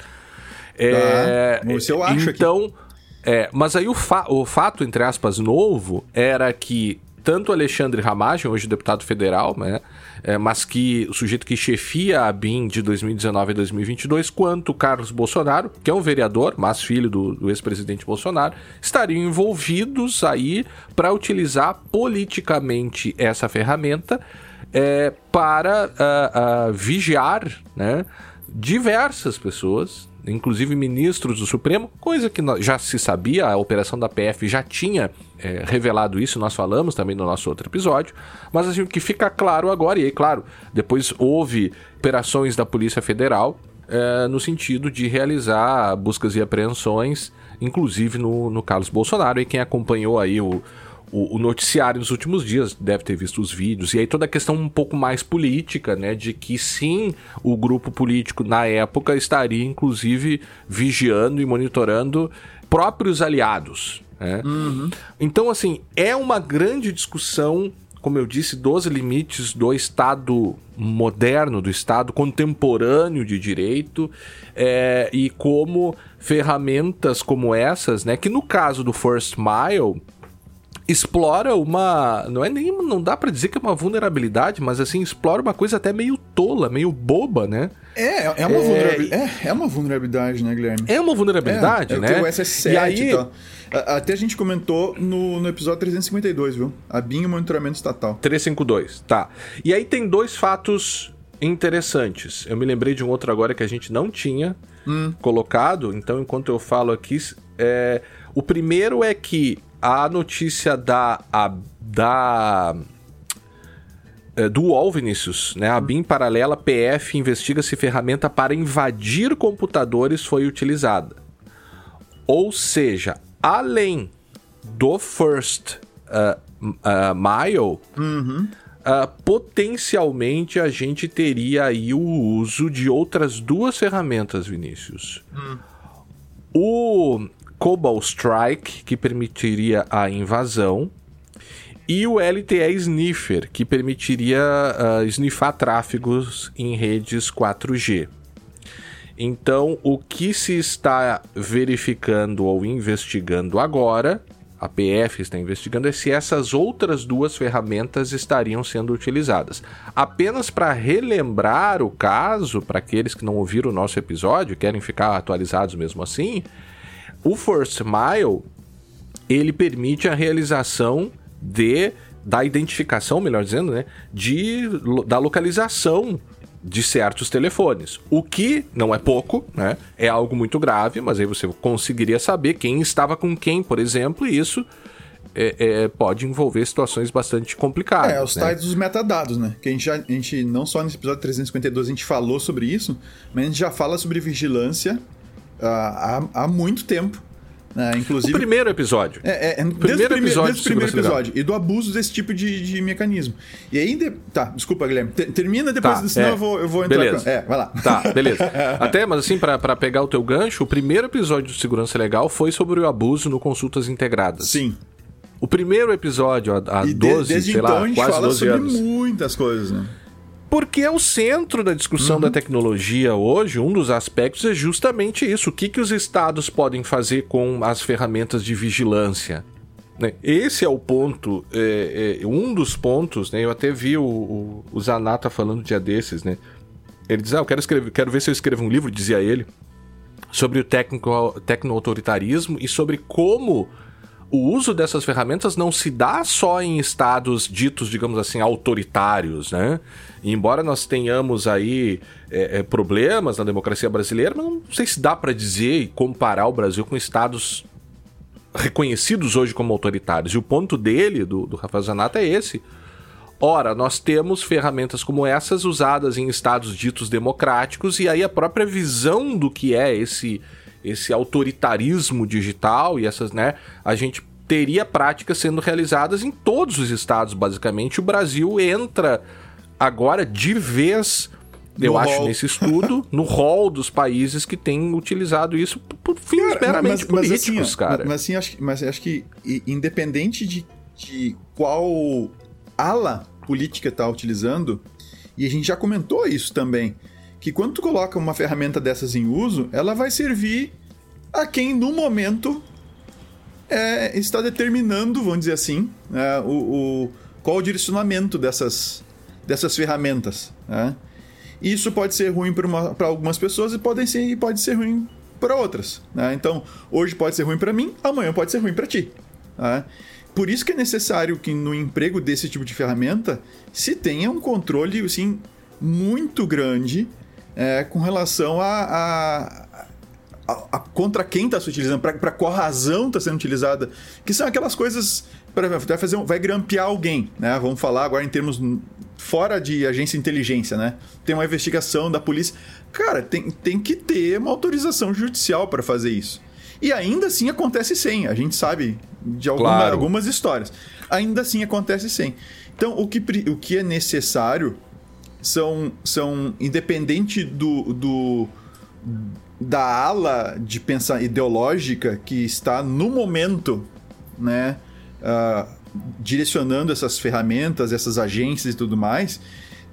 É, Esse eu acho aqui. então, é, mas aí o, fa- o fato, entre aspas, novo era que tanto Alexandre Ramagem, hoje deputado federal, né, é, mas que o sujeito que chefia a BIM de 2019 a 2022, quanto Carlos Bolsonaro, que é um vereador, mas filho do, do ex-presidente Bolsonaro, estariam envolvidos aí para utilizar politicamente essa ferramenta é, para ah, ah, vigiar né, diversas pessoas, inclusive ministros do Supremo, coisa que já se sabia, a operação da PF já tinha é, revelado isso, nós falamos também no nosso outro episódio, mas assim, o que fica claro agora, e aí, claro, depois houve operações da Polícia Federal é, no sentido de realizar buscas e apreensões, inclusive no, no Carlos Bolsonaro, e quem acompanhou aí o, o, o noticiário nos últimos dias deve ter visto os vídeos, e aí toda a questão um pouco mais política, né? De que sim, o grupo político na época estaria, inclusive, vigiando e monitorando próprios aliados. Né? Então, assim, é uma grande discussão, como eu disse, dos limites do Estado moderno, do Estado contemporâneo de direito, é, e como ferramentas como essas, né? Que no caso do First Mile explora uma. Não é nem. Não dá pra dizer que é uma vulnerabilidade, mas assim, explora uma coisa até meio tola, meio boba, né? É, é uma, É, vulnerabilidade, é, é uma vulnerabilidade, né, Guilherme? É uma vulnerabilidade, é, né? O SS7 e aí, e. A- Até a gente comentou no, no episódio 352, viu? A BIM e o monitoramento estatal. 352, tá. E aí tem dois fatos interessantes. Eu me lembrei de um outro agora que a gente não tinha colocado, então enquanto eu falo aqui, é, o primeiro é que a notícia da, a, da é, do UOL, Vinícius, né? A BIM paralela PF investiga se ferramenta para invadir computadores foi utilizada. Ou seja, além do first uh, uh, mile, uh, potencialmente a gente teria aí o uso de outras duas ferramentas, Vinícius. O Cobalt Strike, que permitiria a invasão, e o LTE Sniffer, que permitiria uh, snifar tráfegos em redes 4G. Então, o que se está verificando ou investigando agora, a PF está investigando, é se essas outras duas ferramentas estariam sendo utilizadas. Apenas para relembrar o caso, para aqueles que não ouviram o nosso episódio, querem ficar atualizados mesmo assim, o First Mile ele permite a realização de da identificação, melhor dizendo, né, de da localização de certos telefones. O que não é pouco, né? É algo muito grave, mas aí você conseguiria saber quem estava com quem, por exemplo, e isso é, é, pode envolver situações bastante complicadas. É, os né? tais dos metadados, né? Que a gente, já, a gente, não só nesse episódio 352 a gente falou sobre isso, mas a gente já fala sobre vigilância há, há muito tempo. É, inclusive. O primeiro episódio. É, é, o primeiro desde episódio desde o do primeiro episódio. E do abuso desse tipo de, de mecanismo. E de- Tá, desculpa, Guilherme. Te- termina depois, Tá, senão é. eu, vou, eu vou entrar. Beleza. com- É, vai lá. Tá, beleza. (laughs) Até, mas assim, pra, pra pegar o teu gancho, o primeiro episódio do Segurança Legal foi sobre o abuso no Consultas Integradas. Sim. O primeiro episódio, há, há E de- 12, desde sei então lá, a gente quase fala 12 sobre anos. muitas coisas, né? Porque é o centro da discussão Uhum. da tecnologia hoje, um dos aspectos é justamente isso. O que, que os estados podem fazer com as ferramentas de vigilância? né? Esse é o ponto, é, é, um dos pontos, né? Eu até vi o, o, o Zanata falando dia desses, né? Ele diz, ah, eu quero, escrever, quero ver se eu escrevo um livro, dizia ele, sobre o técnico- tecno-autoritarismo e sobre como o uso dessas ferramentas não se dá só em estados ditos, digamos assim, autoritários, né? Embora nós tenhamos aí é, é, problemas na democracia brasileira, não sei se dá para dizer e comparar o Brasil com estados reconhecidos hoje como autoritários. E o ponto dele, do, do Rafael Zanata, é esse. Ora, nós temos ferramentas como essas usadas em estados ditos democráticos, e aí a própria visão do que é esse, esse autoritarismo digital e essas, né? A gente teria práticas sendo realizadas em todos os estados, basicamente. O Brasil entra agora de vez, eu No acho, hall. nesse estudo, (laughs) no rol dos países que têm utilizado isso por fins meramente políticos, assim, ó, cara. Mas assim, acho, que- mas acho que independente de, de qual ala política tá utilizando, e a gente já comentou isso também, que quando tu coloca uma ferramenta dessas em uso, ela vai servir a quem no momento é, está determinando, vamos dizer assim, né, o, o- qual o direcionamento dessas, dessas ferramentas. Né? Isso pode ser ruim para algumas pessoas e pode ser, pode ser ruim para outras. né? Então, hoje pode ser ruim para mim, amanhã pode ser ruim para ti. né? Por isso que é necessário que no emprego desse tipo de ferramenta se tenha um controle assim, muito grande é, com relação a, a- a- a- contra quem está se utilizando, para qual razão está sendo utilizada, que são aquelas coisas para vai fazer um- vai grampear alguém, né? Vamos falar agora em termos fora de agência de inteligência, né? Tem uma investigação da polícia, cara, tem, tem que ter uma autorização judicial para fazer isso. E ainda assim acontece sem, a gente sabe de alguma- Claro. algumas histórias. Ainda assim acontece sem. Então, o que, o que é necessário são, são independente do, do da ala de pensar ideológica que está no momento, né, ah, direcionando essas ferramentas, essas agências e tudo mais,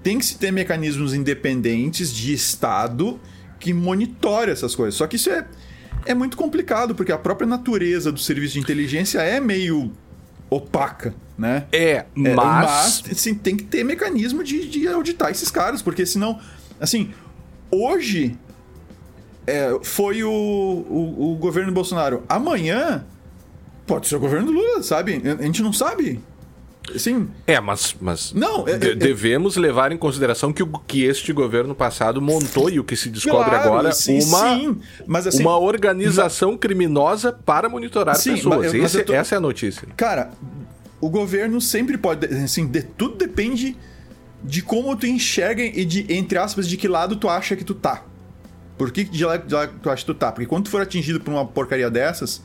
tem que se ter mecanismos independentes de Estado que monitore essas coisas. Só que isso é, é muito complicado, porque a própria natureza do serviço de inteligência é meio opaca, né? É, É, mas... assim, tem que ter mecanismo de, de auditar esses caras, porque senão, assim, hoje é, foi o, o, o governo Bolsonaro. Amanhã pode ser o governo Lula, sabe? A gente não sabe. Assim, É, mas, mas Não, é- de- é- devemos levar em consideração que o que este governo passado montou e o que se descobre claro, agora sim, uma sim, mas assim, uma organização criminosa para monitorar Sim, pessoas. mas mas Esse- eu tô- Essa é a notícia. Cara, o governo sempre pode. Assim, de- tudo depende de como tu enxerga e de, entre aspas, de que lado tu acha que tu tá. Por que de lado de lado tu acha que tu tá? Porque quando tu for atingido por uma porcaria dessas,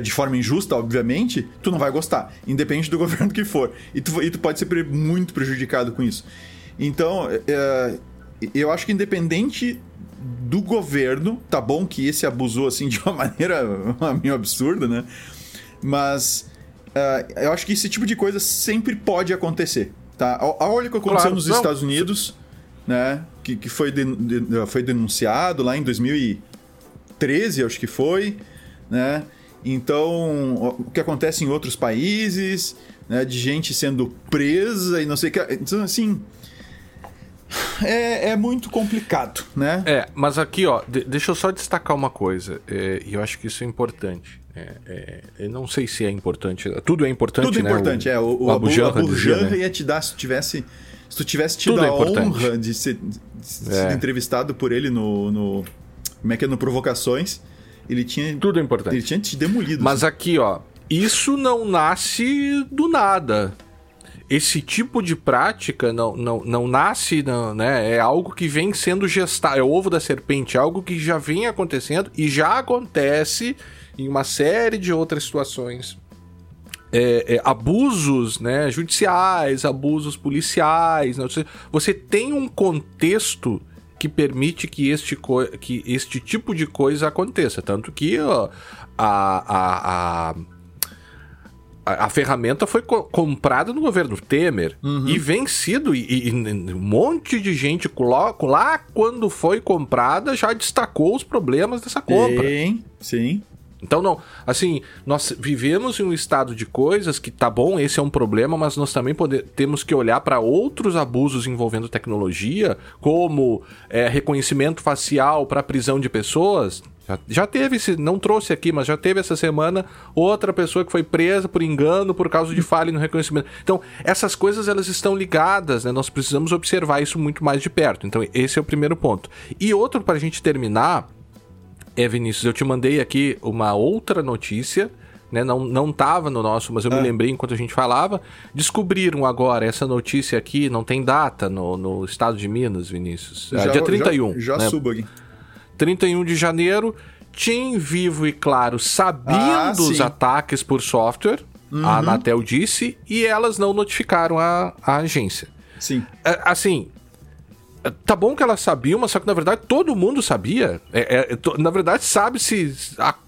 de forma injusta, obviamente, tu não vai gostar, independente do (laughs) governo que for. E tu, e tu pode ser muito prejudicado com isso. Então, eh, eu acho que independente do governo, tá bom que esse abusou assim de uma (laughs) maneira meio absurda, né? Mas eu acho que esse tipo de coisa sempre pode acontecer, tá? Olha o que aconteceu Claro, nos não. Estados Unidos, né? Que, que foi, den- de- foi denunciado lá em 2013, acho que foi, né? Então, o que acontece em outros países, né? De gente sendo presa e não sei o que. Então, assim. É, é muito complicado, né? É, mas aqui, ó, de- deixa eu só destacar uma coisa, é, e eu acho que isso é importante. É, é, eu não sei se é importante, tudo é importante, Tudo é né? importante, é. O, o, Abu Abu, Janra né? ia te dar, se tu tivesse. Se tu tivesse tido Tudo é a honra de ser, de ser É. entrevistado por ele no, no. Como é que é? No Provocações, ele tinha. Tudo é importante. Ele tinha te demolido. Mas assim. aqui, ó, isso não nasce do nada. esse tipo de prática não, não, não nasce, não, né? É algo que vem sendo gestado, é o ovo da serpente, é algo que já vem acontecendo e já acontece em uma série de outras situações. É, é, abusos né, judiciais, abusos policiais. Né? Você, você tem um contexto que permite que este, que este tipo de coisa aconteça. Tanto que ó, a, a, a a, ferramenta foi co comprada no governo Temer uhum. e vencido. E, e, e, um monte de gente lá, lá quando foi comprada já destacou os problemas dessa compra. Sim, sim. Então, não, assim, nós vivemos em um estado de coisas que tá bom, esse é um problema, mas nós também pode, temos que olhar para outros abusos envolvendo tecnologia, como é, reconhecimento facial para prisão de pessoas. Já, já teve, não trouxe aqui, mas já teve essa semana outra pessoa que foi presa por engano por causa de falha no reconhecimento. Então, essas coisas elas estão ligadas, né? Nós precisamos observar isso muito mais de perto. Então, esse é o primeiro ponto. E outro para a gente terminar, é Vinícius, eu te mandei aqui uma outra notícia. Né, não, não tava no nosso, mas eu me é. lembrei enquanto a gente falava. Descobriram agora essa notícia aqui, não tem data no, no estado de Minas, Vinícius. Já, é, dia 31. Já, já né? subo aqui. 31 de janeiro, Tim Vivo e Claro sabiam ah, dos ataques por software, uhum. a Anatel disse, e elas não notificaram a, a agência. Sim. É, assim, tá bom que elas sabiam, mas só que na verdade todo mundo sabia. É, é, na verdade, sabe-se,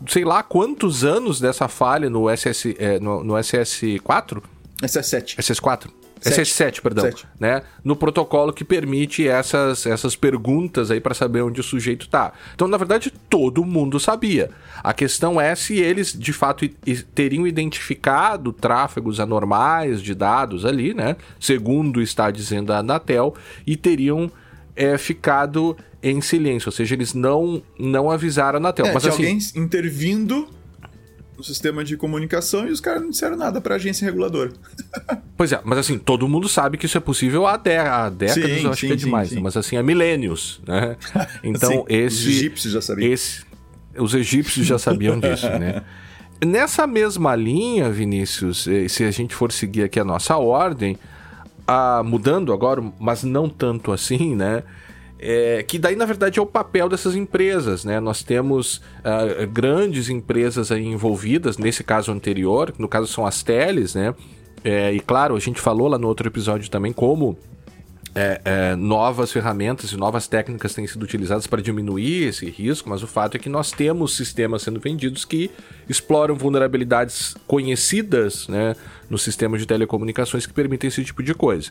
sei lá quantos anos dessa falha no, SS, é, no, no SS4? SS7. SS4? SS7, perdão, Sete. né? No protocolo que permite essas, essas perguntas aí para saber onde o sujeito tá. Então, na verdade, todo mundo sabia. A questão é se eles de fato teriam identificado tráfegos anormais de dados ali, né? Segundo está dizendo a Anatel, e teriam é, ficado em silêncio, ou seja, eles não não avisaram a Anatel. É, Mas, assim, alguém intervindo no sistema de comunicação e os caras não disseram nada para a agência reguladora. (laughs) pois é, mas assim, todo mundo sabe que isso é possível há, há décadas, sim, eu acho sim, que é demais, sim, né? mas assim, há milênios, né? (laughs) Então, esse... Os egípcios já sabiam. Esse, os egípcios já sabiam (laughs) disso, né? Nessa mesma linha, Vinícius, eh, se a gente for seguir aqui a nossa ordem, a, mudando agora, mas não tanto assim, né? É, que daí, na verdade, é o papel dessas empresas, né? Nós temos uh, grandes empresas aí envolvidas, nesse caso anterior, no caso são as teles, né? É, e claro, a gente falou lá no outro episódio também como é, é, novas ferramentas e novas técnicas têm sido utilizadas para diminuir esse risco, mas o fato é que nós temos sistemas sendo vendidos que exploram vulnerabilidades conhecidas né, no sistema de telecomunicações que permitem esse tipo de coisa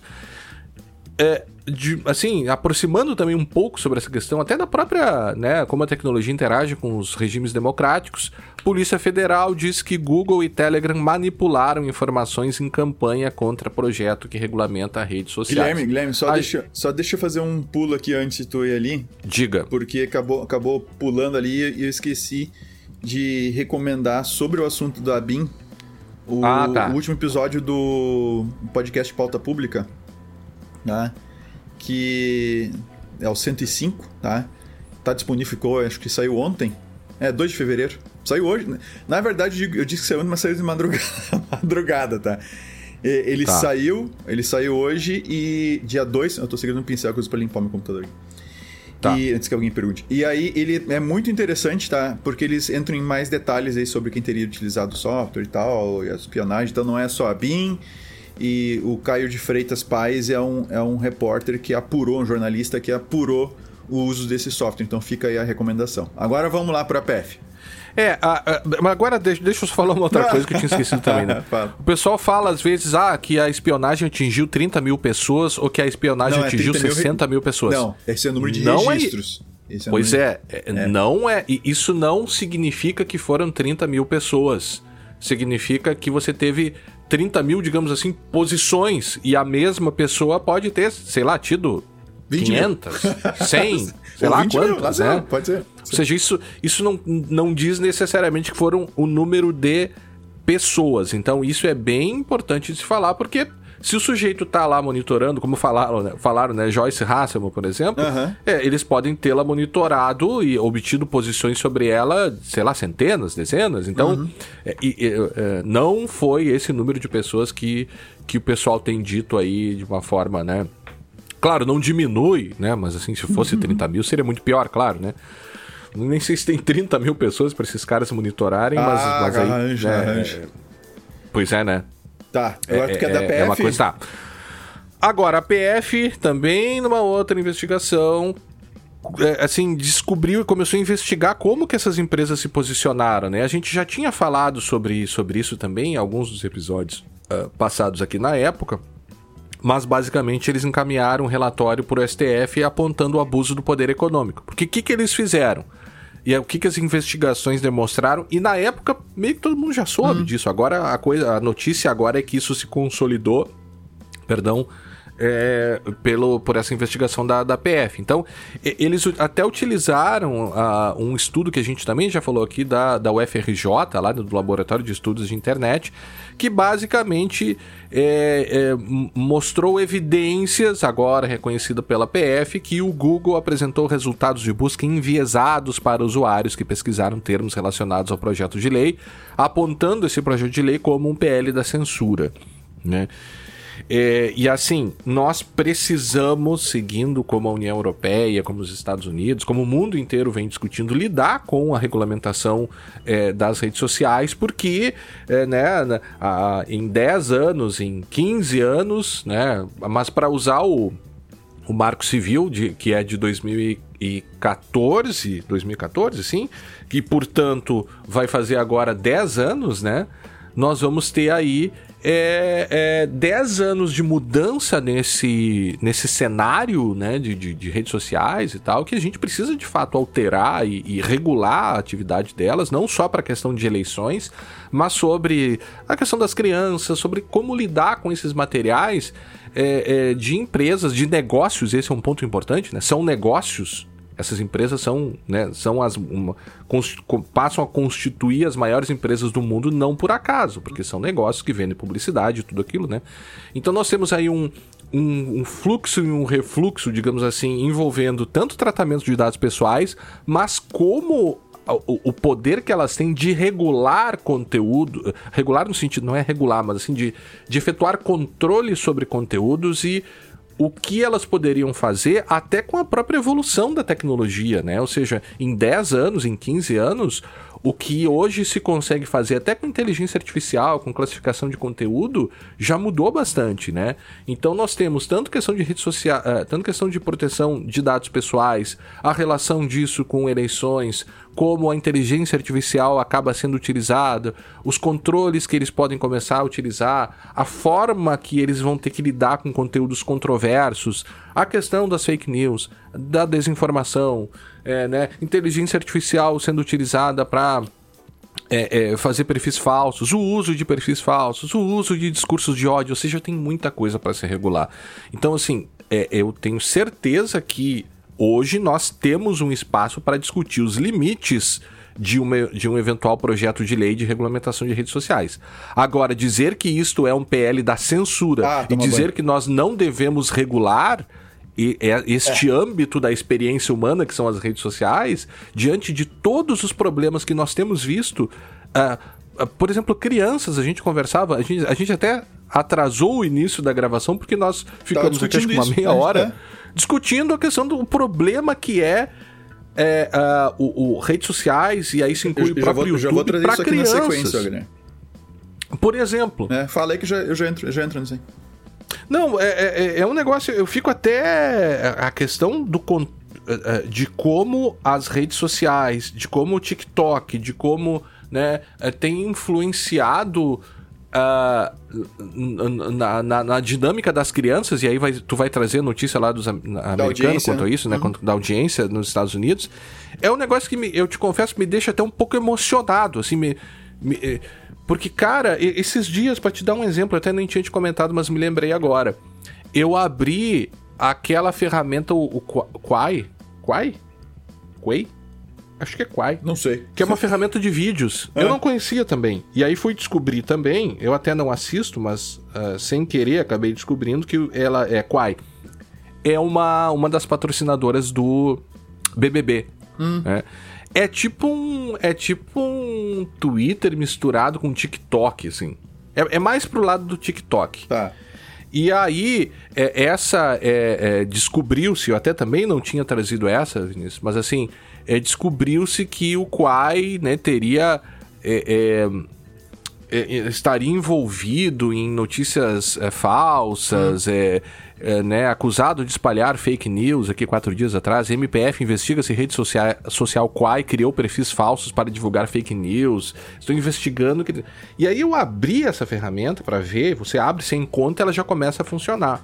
é, de, assim, aproximando também um pouco sobre essa questão, até da própria, né, como a tecnologia interage com os regimes democráticos, Polícia Federal diz que Google e Telegram manipularam informações em campanha contra projeto que regulamenta a rede social. Guilherme, Guilherme, só, a... deixa, só deixa eu fazer um pulo aqui antes de tu ir ali. Diga. Porque acabou, acabou pulando ali e eu esqueci de recomendar sobre o assunto do ABIN o, ah, tá. o último episódio do podcast Pauta Pública né? Que é o 105, tá? Tá disponível, ficou, acho que saiu ontem. É, 2 de fevereiro. Saiu hoje. Né? Na verdade, eu disse que saiu ontem, mas saiu de madrugada, (laughs) madrugada tá? Ele tá. saiu, ele saiu hoje e dia 2, eu tô seguindo um pincel coisa para limpar meu computador aqui. Tá. E, antes que alguém pergunte. E aí ele é muito interessante, tá? Porque eles entram em mais detalhes aí sobre quem teria utilizado o software e tal, e a espionagem. Então não é só a BIM, e o Caio de Freitas Pais é um, é um repórter que apurou, um jornalista que apurou o uso desse software. Então fica aí a recomendação. Agora vamos lá para a PF. É, mas agora deixa, deixa eu só falar uma outra (laughs) coisa que eu tinha esquecido também, né? o pessoal fala às vezes ah, que a espionagem atingiu 30 mil pessoas ou que a espionagem não, é atingiu é 60 mil, mil, pessoas. Não, esse é o número de não é registros. É... É pois é, é, não é. Isso não significa que foram 30 mil pessoas. Significa que você teve 30 mil, digamos assim, posições e a mesma pessoa pode ter, sei lá, tido 500, 100, (laughs) sei lá quantas, né? Pode ser. Ou seja, isso, isso não, não diz necessariamente que foram o número de pessoas. Então, isso é bem importante de se falar, porque Se o sujeito tá lá monitorando, como falaram, né, falaram, né Joyce Hasselman, por exemplo, Aham. é, eles podem tê-la monitorado e obtido posições sobre ela, sei lá, centenas, dezenas. Então, é, e- e, é, não foi esse número de pessoas que, que o pessoal tem dito aí de uma forma, né? Claro, não diminui, né? Mas assim, se fosse 30 mil, seria muito pior, claro, né? Nem sei se tem 30 mil pessoas para esses caras monitorarem, mas, Ah, mas aí. arranja, né, arranja. é- Pois é, né? Tá, agora tu quer da PF? É uma coisa, tá. Agora, a PF também, numa outra investigação, é, assim, descobriu e começou a investigar como que essas empresas se posicionaram, né? A gente já tinha falado sobre, sobre isso também em alguns dos episódios ah, passados aqui na época, mas basicamente eles encaminharam um relatório para o STF apontando o abuso do poder econômico. Porque o que, que eles fizeram? E é o que, que as investigações demonstraram? E na época, meio que todo mundo já soube disso. Agora, a, coisa, a notícia agora é que isso se consolidou, perdão, é, pelo, por essa investigação da, da PF. Então, eles até utilizaram ah, um estudo que a gente também já falou aqui da, da UFRJ, lá do Laboratório de Estudos de Internet, que basicamente é, é, mostrou evidências, agora reconhecida pela PF, que o Google apresentou resultados de busca enviesados para usuários que pesquisaram termos relacionados ao projeto de lei, apontando esse projeto de lei como um PL da censura. Né? É, e assim, nós precisamos, seguindo como a União Europeia, como os Estados Unidos, como o mundo inteiro vem discutindo, lidar com a regulamentação é, das redes sociais, porque é, né, a- em 10 anos, em 15 anos, né, mas para usar o, o Marco Civil, de, que é de 2014, 2014, sim, que portanto vai fazer agora 10 anos, né? Nós vamos ter aí é, é, 10 anos de mudança nesse, nesse cenário né, de, de, de redes sociais e tal, que a gente precisa de fato alterar e, e regular a atividade delas, não só para a questão de eleições, mas sobre a questão das crianças, sobre como lidar com esses materiais é, é, de empresas, de negócios, esse é um ponto importante, né? São negócios. Essas empresas são, né, são as uma, passam a constituir as maiores empresas do mundo não por acaso, porque são negócios que vendem publicidade e tudo aquilo, né? Então nós temos aí um, um, um fluxo e um refluxo, digamos assim, envolvendo tanto tratamento de dados pessoais, mas como o, o poder que elas têm de regular conteúdo, regular no sentido, não é regular, mas assim, de, de efetuar controle sobre conteúdos e o que elas poderiam fazer até com a própria evolução da tecnologia, né? Ou seja, em 10 anos, em 15 anos, o que hoje se consegue fazer até com inteligência artificial, com classificação de conteúdo, já mudou bastante, né? Então nós temos tanto questão de rede social, eh, tanto questão de proteção de dados pessoais, a relação disso com eleições, como a inteligência artificial acaba sendo utilizada, os controles que eles podem começar a utilizar, a forma que eles vão ter que lidar com conteúdos controversos, a questão das fake news, da desinformação, é, né, inteligência artificial sendo utilizada para é, é, fazer perfis falsos, o uso de perfis falsos, o uso de discursos de ódio, ou seja, tem muita coisa para se regular. Então, assim, é, eu tenho certeza que hoje nós temos um espaço para discutir os limites de, uma, de um eventual projeto de lei de regulamentação de redes sociais. Agora, dizer que isto é um PL da censura Ah, e dizer que nós não devemos regular e é este âmbito da experiência humana, que são as redes sociais, diante de todos os problemas que nós temos visto. ah, ah, por exemplo, crianças, a gente conversava, a gente, a gente até atrasou o início da gravação porque nós ficamos aqui, uma isso, meia gente hora tá- discutindo a questão do problema que é. é, ah, o, o redes sociais e aí se inclui Eu, o próprio já vou YouTube para crianças. Por exemplo, É, fala aí que já, eu já entro, já entro nisso aí. Não, é, é, é um negócio. Eu fico até. A questão do. eh, eh, De como as redes sociais, de como o TikTok, de como né, tem influenciado n- na, na- na dinâmica das crianças, e aí vai, tu vai trazer notícia lá dos am- americanos quanto a né? isso, né? Quanto da audiência nos Estados Unidos. É um negócio que me- eu te confesso me deixa até um pouco emocionado, assim, me. me- eh, porque, cara, esses dias, pra te dar um exemplo, eu até nem tinha te comentado, mas me lembrei agora. Eu abri aquela ferramenta, o, o Qua- Quai? Quai? Quai? Acho que é Quai. Não sei. Que é uma ferramenta de vídeos. É. Eu não conhecia também. E aí fui descobrir também, eu até não assisto, mas ah, sem querer acabei descobrindo que ela é Quai. É uma, uma das patrocinadoras do BBB. Né? É tipo um é tipo um Twitter misturado com TikTok, assim. É, é mais pro lado do TikTok. Tá. E aí, é, essa é, é, descobriu-se, eu até também não tinha trazido essa, Vinícius, mas assim, é, descobriu-se que o Quai né, teria. é, estaria envolvido em notícias falsas, é, é, né, acusado de espalhar fake news aqui quatro dias atrás. MPF investiga se rede social, social Quai criou perfis falsos para divulgar fake news. Estou investigando. Que... E aí eu abri essa ferramenta para ver. Você abre sem conta, ela já começa a funcionar.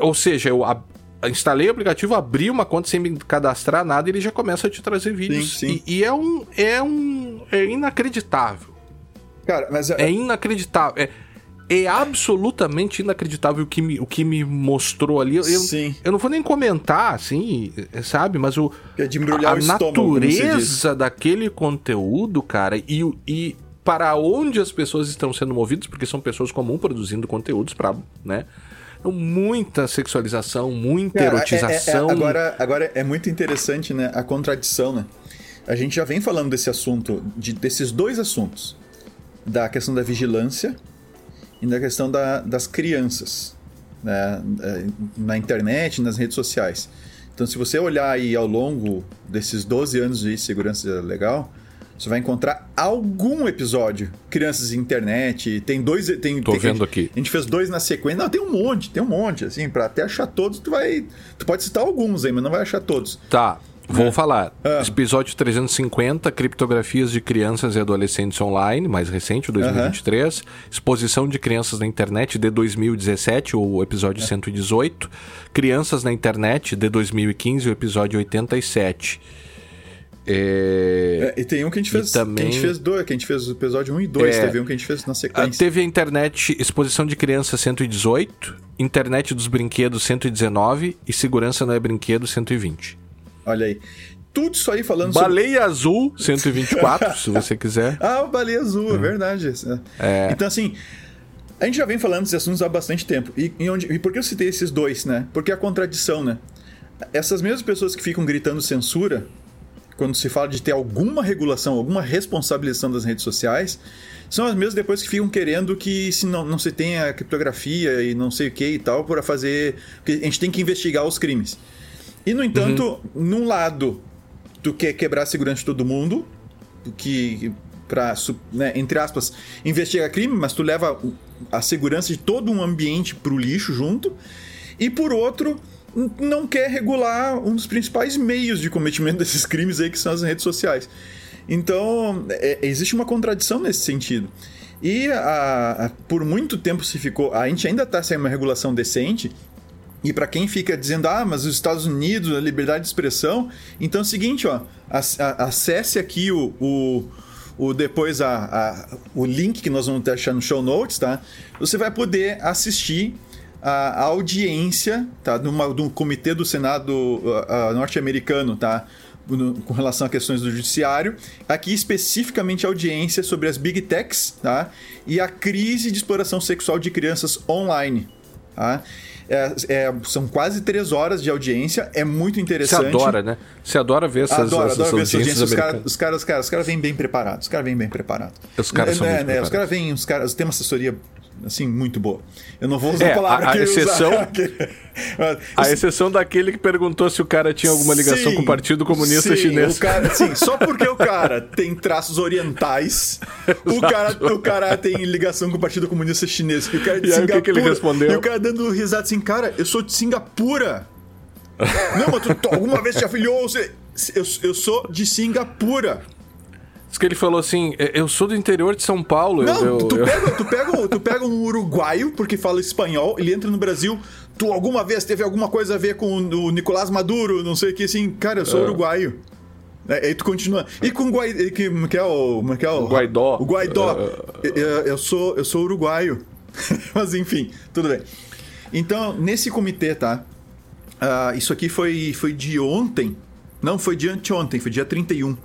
Ou seja, eu ab- instalei o aplicativo, abri uma conta sem me cadastrar nada e ele já começa a te trazer vídeos. Sim, sim. E, e é um. É um. É inacreditável. Cara, mas É inacreditável. É, é absolutamente inacreditável o que me, o que me mostrou ali. Eu, Sim. eu não vou nem comentar, assim, é, sabe? Mas o, É de embrulhar a o estômago, natureza daquele conteúdo, cara, e, e para onde as pessoas estão sendo movidas, porque são pessoas comuns produzindo conteúdos para, né? Muita sexualização, muita Cara, é- é- é- erotização. agora, agora é muito interessante, né? A contradição, né? A gente já vem falando desse assunto, de- desses dois assuntos. Da questão da vigilância e da questão da- das crianças. Né? É, Na internet, nas redes sociais. Então, se você olhar aí ao longo desses 12 anos de segurança legal, você vai encontrar algum episódio. Crianças e internet, tem dois. Tem, Tô tem- vendo aqui. a gente fez dois na sequência. Não, tem um monte, tem um monte, assim, pra até achar todos, tu vai. Tu pode citar alguns aí, mas não vai achar todos. Tá, vou falar. Ah. Episódio 350, criptografias de crianças e adolescentes online, mais recente, o 2023. Exposição de crianças na internet de 2017, o É. episódio 118. Crianças na internet de 2015, o episódio 87. É... É, e tem um que a gente fez. também- Que a gente fez dois, que a gente fez o episódio 1 e 2, É. teve um que a gente fez na Ah, sequência. Teve a internet Exposição de Crianças 118, Internet dos Brinquedos 119 e Segurança não é Brinquedo 120. Olha aí. Tudo isso aí falando sobre. Baleia Azul 124, (laughs) se você quiser. Ah, o baleia azul, é verdade. É. Então, assim, a gente já vem falando desses assuntos há bastante tempo. E, e onde- e por que eu citei esses dois, né? Porque a contradição, né? Essas mesmas pessoas que ficam gritando censura, quando se fala de ter alguma regulação, alguma responsabilização das redes sociais, são as mesmas depois que ficam querendo que se não, não se tenha criptografia e não sei o que e tal, para fazer. Porque a gente tem que investigar os crimes. E, no entanto, num lado, tu quer quebrar a segurança de todo mundo, que para né, entre aspas investigar crime, mas tu leva a segurança de todo um ambiente pro lixo junto. E por outro, não quer regular um dos principais meios de cometimento (laughs) desses crimes aí que são as redes sociais. Então, é- existe uma contradição nesse sentido. E a- a- por muito tempo se ficou. A gente ainda está sem uma regulação decente, e para quem fica dizendo, ah, mas os Estados Unidos, a liberdade de expressão. Então é o seguinte, ó, acesse aqui o, o, o depois a, a- o link que nós vamos deixar no show notes, tá? Você vai poder assistir a, audiência, tá? De, uma, de um comitê do Senado norte-americano, tá? Com relação a questões do judiciário. Aqui especificamente audiência sobre as big techs, tá? E a crise de exploração sexual de crianças online, tá? É- é- são quase três horas de audiência, é muito Você interessante. adora, né? Você adora ver essas, Adoro, essas adoro ver essas audiências audiências. Os caras os caras, os caras, os caras vêm bem preparados. Os caras vêm bem preparados. Os caras são É, muito né, preparados. Os caras vêm, os caras têm uma assessoria assim muito boa. Eu não vou usar É, a palavra a- que usar. exceção- (laughs) Mas- (laughs) A exceção daquele que perguntou se o cara tinha alguma ligação Sim, com o Partido Comunista sim, Chinês. O cara, sim, (laughs) só porque o cara tem traços orientais, o cara, o cara tem ligação com o Partido Comunista Chinês. E, o cara de E aí, o que que ele Singapura. respondeu? E o cara dando risada assim, cara, eu sou de Singapura. Não, mas tu, tu alguma vez te afiliou? Você, eu, eu sou de Singapura. Diz que ele falou assim: "É, eu sou do interior de São Paulo. Não, eu, tu, eu- Pega, (laughs) tu, pega, tu pega um uruguaio, porque fala espanhol, ele entra no Brasil. Tu alguma vez teve alguma coisa a ver com o Nicolás Maduro, não sei o que, assim, cara, eu sou uruguaio. É, aí tu continua. E com o Guai, que, que é o, como que é o, O Guaidó. O Guaidó. É, Eu, eu sou, eu sou uruguaio. (laughs) Mas enfim, tudo bem. Então, nesse comitê, tá? Ah, isso aqui foi, foi de ontem, Não, foi dia anteontem, foi dia 31.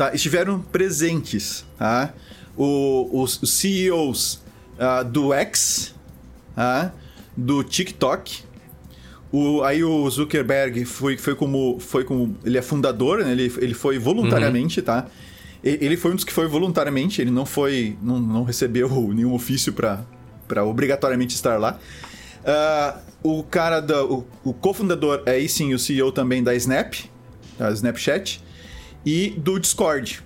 Tá? Estiveram presentes, tá? O, os, os CEOs uh, do X, tá? do TikTok. O, aí o Zuckerberg foi, foi, como, foi como. Ele é fundador, né? ele, ele foi voluntariamente, uhum. tá? Ele foi um dos que foi voluntariamente, ele não foi. não, não recebeu (laughs) nenhum ofício para obrigatoriamente estar lá. Uh, o cara da. O, o cofundador é aí sim o CEO também da Snap, da Snapchat, e do Discord.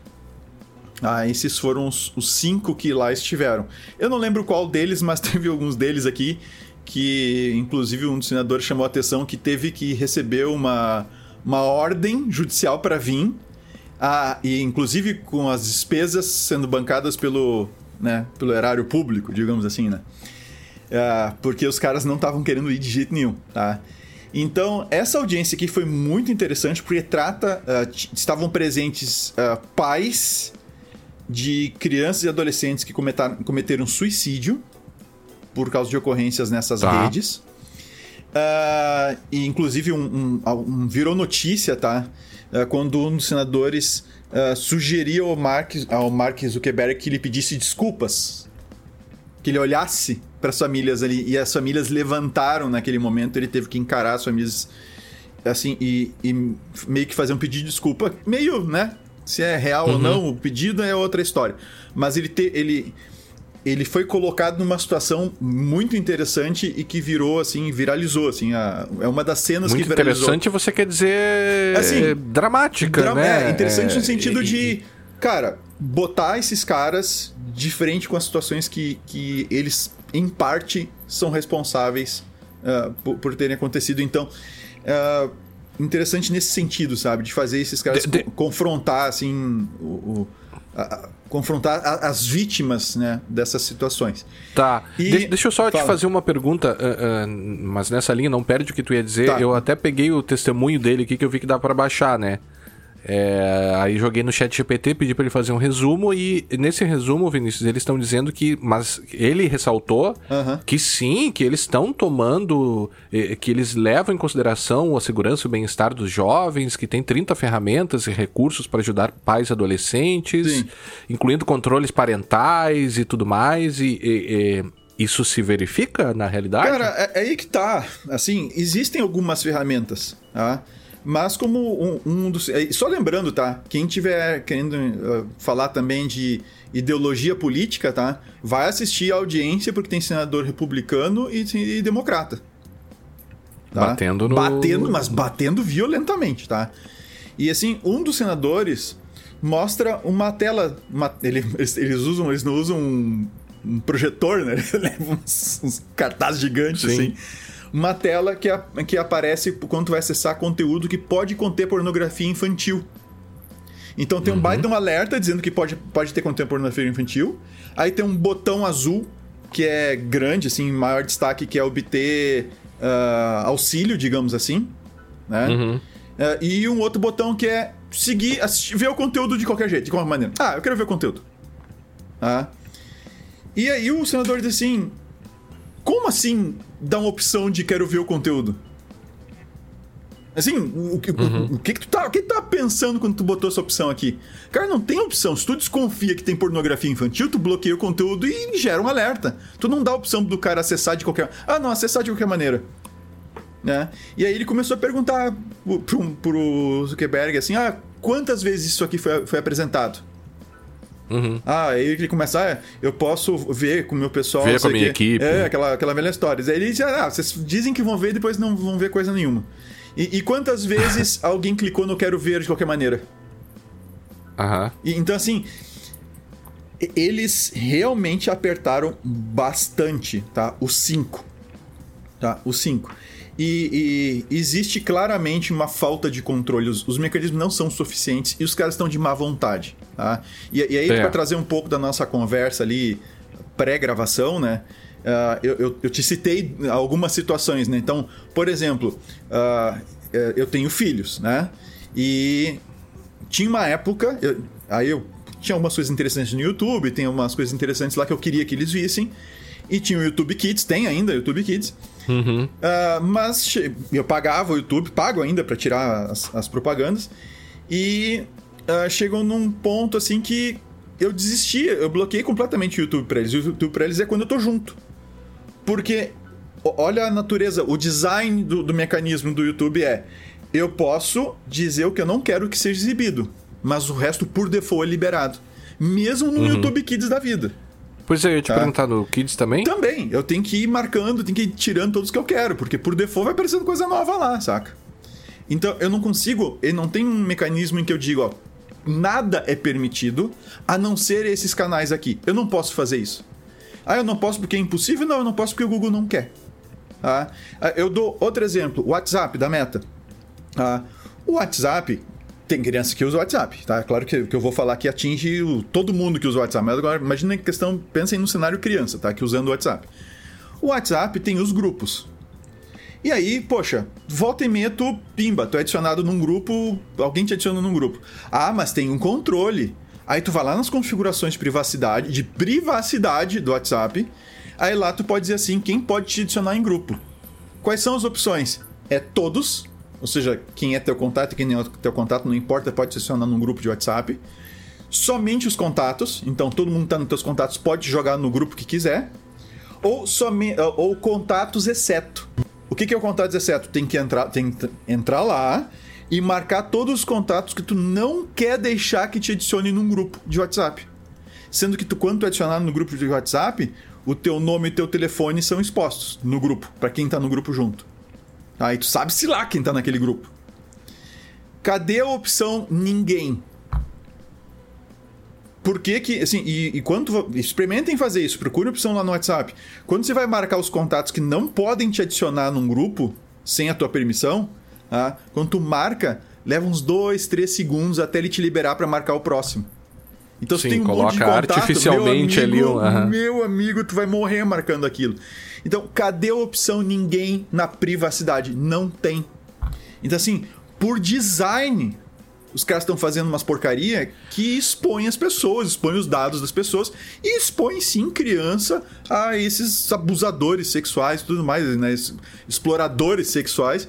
Ah, esses foram os, os cinco que lá estiveram. Eu não lembro qual deles, mas (laughs) teve alguns deles aqui que, inclusive, um dos senadores chamou a atenção que teve que receber uma, uma ordem judicial para vir. Ah, e inclusive com as despesas sendo bancadas pelo, né, pelo erário público, digamos assim, né? Ah, porque os caras não estavam querendo ir de jeito nenhum, tá? Então, essa audiência aqui foi muito interessante porque trata. Uh, estavam presentes uh, pais de crianças e adolescentes que cometeram suicídio por causa de ocorrências nessas tá. redes. Uh, e inclusive um, um, um, virou notícia, tá? Uh, quando um dos senadores uh, sugeriu ao Mark, ao Mark Zuckerberg que ele pedisse desculpas. Que ele olhasse para as famílias ali. E as famílias levantaram naquele momento. Ele teve que encarar as famílias assim e, e meio que fazer um pedido de desculpa. Meio, né? Se é real uhum. ou não, o pedido é outra história. Mas ele, te, ele, ele foi colocado numa situação muito interessante e que virou, assim, viralizou, assim. A, é uma das cenas muito que viralizou. interessante você quer dizer assim, dramática, dra né? É, interessante é, no sentido é, de, cara, botar esses caras de frente com as situações que, que eles, em parte, são responsáveis uh, por, por, terem acontecido. Então, uh, interessante nesse sentido, sabe? De fazer esses caras de, de... confrontar, assim, o, o a, a, confrontar a, as vítimas, né, dessas situações. Tá. E... De, deixa eu só Fala. te fazer uma pergunta, uh, uh, mas nessa linha não perde o que tu ia dizer. Tá. Eu até peguei o testemunho dele aqui que eu vi que dá para baixar, né? É, aí joguei no chat GPT, pedi para ele fazer um resumo e nesse resumo, Vinícius, eles estão dizendo que, mas ele ressaltou uhum. que sim, que eles estão tomando, que eles levam em consideração a segurança e o bem-estar dos jovens, que tem 30 ferramentas e recursos para ajudar pais e adolescentes, sim. incluindo controles parentais e tudo mais e, e, e isso se verifica na realidade? Cara, é, é aí que tá. Assim, existem algumas ferramentas, tá? Mas como um, um dos. Só lembrando, tá? Quem tiver querendo uh, falar também de ideologia política, tá? Vai assistir a audiência porque tem senador republicano e, e democrata. Tá? Batendo no. Batendo, mas batendo violentamente, tá? E assim, um dos senadores mostra uma tela. Uma, ele, eles, eles, usam, eles não usam um, um projetor, né? (laughs) Eles levam uns, uns cartazes gigantes, Sim. assim uma tela que, a, que aparece quando tu vai acessar conteúdo que pode conter pornografia infantil. Então tem um uhum. baita um alerta dizendo que pode, pode ter conter pornografia infantil. Aí tem um botão azul que é grande, assim, maior destaque, que é obter uh, auxílio, digamos assim. Né? Uhum. Uh, e um outro botão que é seguir, assistir, ver o conteúdo de qualquer jeito, de qualquer maneira. Ah, eu quero ver o conteúdo. Ah. E aí o senador diz assim: como assim dar uma opção de quero ver o conteúdo? Assim, o, o, uhum. o, o, que, que tu tá, o que tu tá pensando quando tu botou essa opção aqui? Cara, não tem opção. Se tu desconfia que tem pornografia infantil, tu bloqueia o conteúdo e gera um alerta. Tu não dá a opção do cara acessar de qualquer... Ah, não, acessar de qualquer maneira. Né? E aí ele começou a perguntar pro, pro Zuckerberg assim, ah, quantas vezes isso aqui foi, foi apresentado? Uhum. Ah, aí ele começa, ah, eu posso ver com o meu pessoal. Ver com a minha equipe. É, aquela, aquela velha história. Aí ele diz, ah, vocês dizem que vão ver e depois não vão ver coisa nenhuma. E, e quantas vezes (laughs) alguém clicou no quero ver de qualquer maneira? Aham. Uhum. então, assim, eles realmente apertaram bastante, tá? O 5. Tá? O 5. E, e, existe claramente uma falta de controle. Os, os, mecanismos não são suficientes e os caras estão de má vontade. Tá? E, e aí, é. para trazer um pouco da nossa conversa ali, pré-gravação, né? Uh, eu, eu, eu, te citei algumas situações, né? Então, por exemplo, uh, eu tenho filhos, né? E tinha uma época, eu, aí eu tinha algumas coisas interessantes no YouTube, tem umas coisas interessantes lá que eu queria que eles vissem. E tinha o YouTube Kids, tem ainda o YouTube Kids. Uhum. Uh, mas eu pagava o YouTube, pago ainda pra tirar as, as propagandas. E uh, chegou num ponto assim que eu desisti, eu bloqueei completamente o YouTube pra eles. O YouTube pra eles é quando eu tô junto. Porque olha a natureza, o design do, do mecanismo do YouTube é: eu posso dizer o que eu não quero que seja exibido, mas o resto por default é liberado. Mesmo no YouTube Kids da vida. Pois é, eu ia te Tá. perguntar no Kids também? Também, eu tenho que ir marcando, tenho que ir tirando todos que eu quero, porque por default vai aparecendo coisa nova lá, saca? Então eu não consigo, ele não tem um mecanismo em que eu digo, ó, nada é permitido a não ser esses canais aqui. Eu não posso fazer isso. Ah, eu não posso porque é impossível? Não, eu não posso porque o Google não quer. Tá? Ah, Eu dou outro exemplo, o WhatsApp da Meta. Ah, o WhatsApp, tem criança que usa o WhatsApp, tá? Claro que, que eu vou falar que atinge o- todo mundo que usa o WhatsApp, mas agora imagina a questão, pensem no cenário criança, tá? Que usando o WhatsApp. O WhatsApp tem os grupos. E aí, poxa, volta e meia tu, pimba, tu é adicionado num grupo, alguém te adiciona num grupo. Ah, mas tem um controle. Aí tu vai lá nas configurações de privacidade, de privacidade do WhatsApp. Aí lá tu pode dizer assim, quem pode te adicionar em grupo. Quais são as opções? É todos, ou seja, quem é teu contato e quem não é teu contato, não importa, pode te adicionar num grupo de WhatsApp. Somente os contatos, então todo mundo que tá nos teus contatos pode jogar no grupo que quiser. Ou, somente, ou contatos exceto. O que, que é o contatos exceto? Tem que entrar, tem que entrar lá e marcar todos os contatos que tu não quer deixar que te adicione num grupo de WhatsApp. Sendo que tu, quando tu é adicionado no grupo de WhatsApp, o teu nome e teu telefone são expostos no grupo, para quem tá no grupo junto. Aí tu sabe se lá quem tá naquele grupo. Cadê a opção ninguém? Por que que, assim, e, e quando tu experimentem fazer isso, procure a opção lá no WhatsApp. Quando você vai marcar os contatos que não podem te adicionar num grupo sem a tua permissão, tá? quando tu marca, leva uns 2, 3 segundos até ele te liberar para marcar o próximo. Então Sim, se tem um monte de coloca contato, artificialmente meu ali amigo, um- aham. meu amigo, tu vai morrer marcando aquilo. Então, cadê a opção ninguém na privacidade? Não tem. Então, assim, por design, os caras estão fazendo umas porcaria que expõem as pessoas, expõem os dados das pessoas e expõem sim criança a esses abusadores sexuais e tudo mais, né? Es- Exploradores sexuais.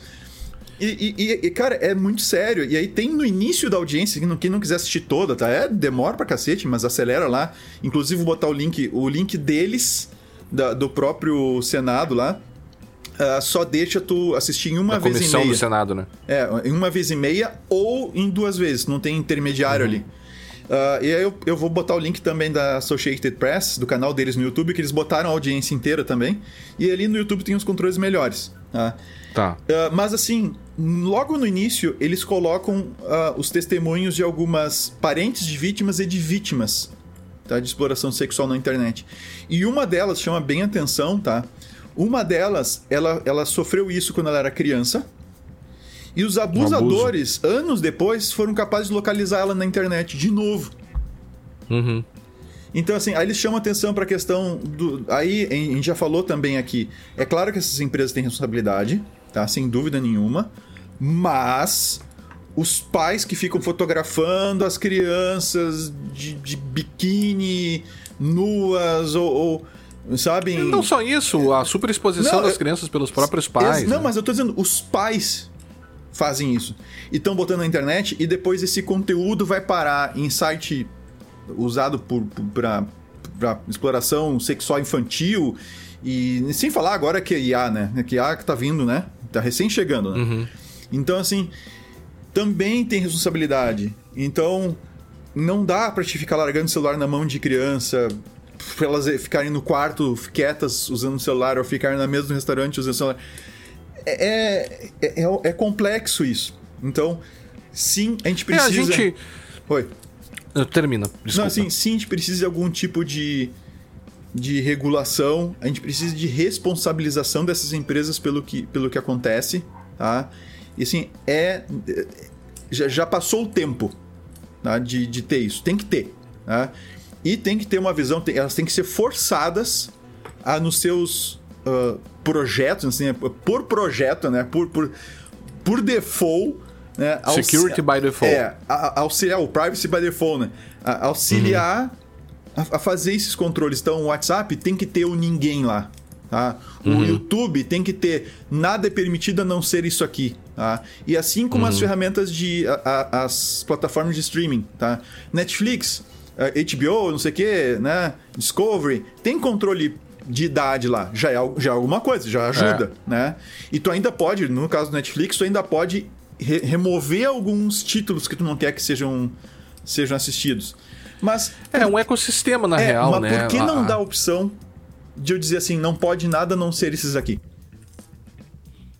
E, e- e- cara, é muito sério. E aí tem no início da audiência, quem não, quiser assistir toda, tá? É, demora pra cacete, mas acelera lá. Inclusive, vou botar o link, o link deles, da- do próprio Senado lá. ah, só deixa tu assistir em uma Da vez e comissão meia. do Senado, né? É, em uma vez e meia ou em duas vezes, não tem intermediário ali. Ah, e aí eu, eu vou botar o link também da Associated Press, do canal deles no YouTube, que eles botaram a audiência inteira também. E ali no YouTube tem os controles melhores. Tá? Tá. Ah, mas assim, logo no início, eles colocam ah, os testemunhos de algumas parentes de vítimas e de vítimas tá, de exploração sexual na internet. E uma delas chama bem atenção, tá? Uma delas, ela, ela sofreu isso quando ela era criança. E os abusadores, anos depois, foram capazes de localizar ela na internet de novo. Uhum. Então, assim, aí eles chamam atenção para a questão do. Aí, a gente já falou também aqui. É claro que essas empresas têm responsabilidade, tá? Sem dúvida nenhuma. Mas os pais que ficam fotografando as crianças de, de biquíni, nuas, ou. ou sabe? Não só isso, a superexposição Não, das eu- crianças pelos próprios pais. Ex- Não, né? mas eu tô dizendo, os pais fazem isso. E estão botando na internet e depois esse conteúdo vai parar em site usado pra exploração sexual infantil. E sem falar agora que é IA, né? Que IA que tá vindo, né? Tá recém chegando, né? Uhum. Então, assim, também tem responsabilidade. Então, não dá pra te ficar largando o celular na mão de criança, pra elas ficarem no quarto quietas usando o celular, ou ficarem na mesa do restaurante usando o celular. É, é, é, é complexo isso. Então, sim, a gente É, precisa. a gente. Oi. Uh, Termina, desculpa. Não, assim, sim, a gente precisa de algum tipo de, de regulação, a gente precisa de responsabilização dessas empresas pelo que, pelo que acontece, tá? E assim, é. Já, já passou o tempo tá? de, de ter isso. Tem que ter. Tá? E tem que ter uma visão, tem- elas têm que ser forçadas a nos seus ah, projetos, assim, por projeto, né? Por, por, por default. Né? Security by default. É, auxiliar, o privacy by default, né? A- auxiliar a, a fazer esses controles. Então, o WhatsApp tem que ter o ninguém lá. Tá? O uhum. YouTube tem que ter nada é permitido a não ser isso aqui. Tá? E assim como uhum. as ferramentas de. A, a, as plataformas de streaming. Tá? Netflix, HBO, não sei o que, né? Discovery, tem controle de idade lá. Já é, já é alguma coisa, já ajuda, é. né? E tu ainda pode, no caso do Netflix, tu ainda pode re remover alguns títulos que tu não quer que sejam, sejam assistidos. Mas. É um ecossistema, na é, real, mas né? Por que não ah, dá a opção de eu dizer assim, não pode nada não ser esses aqui?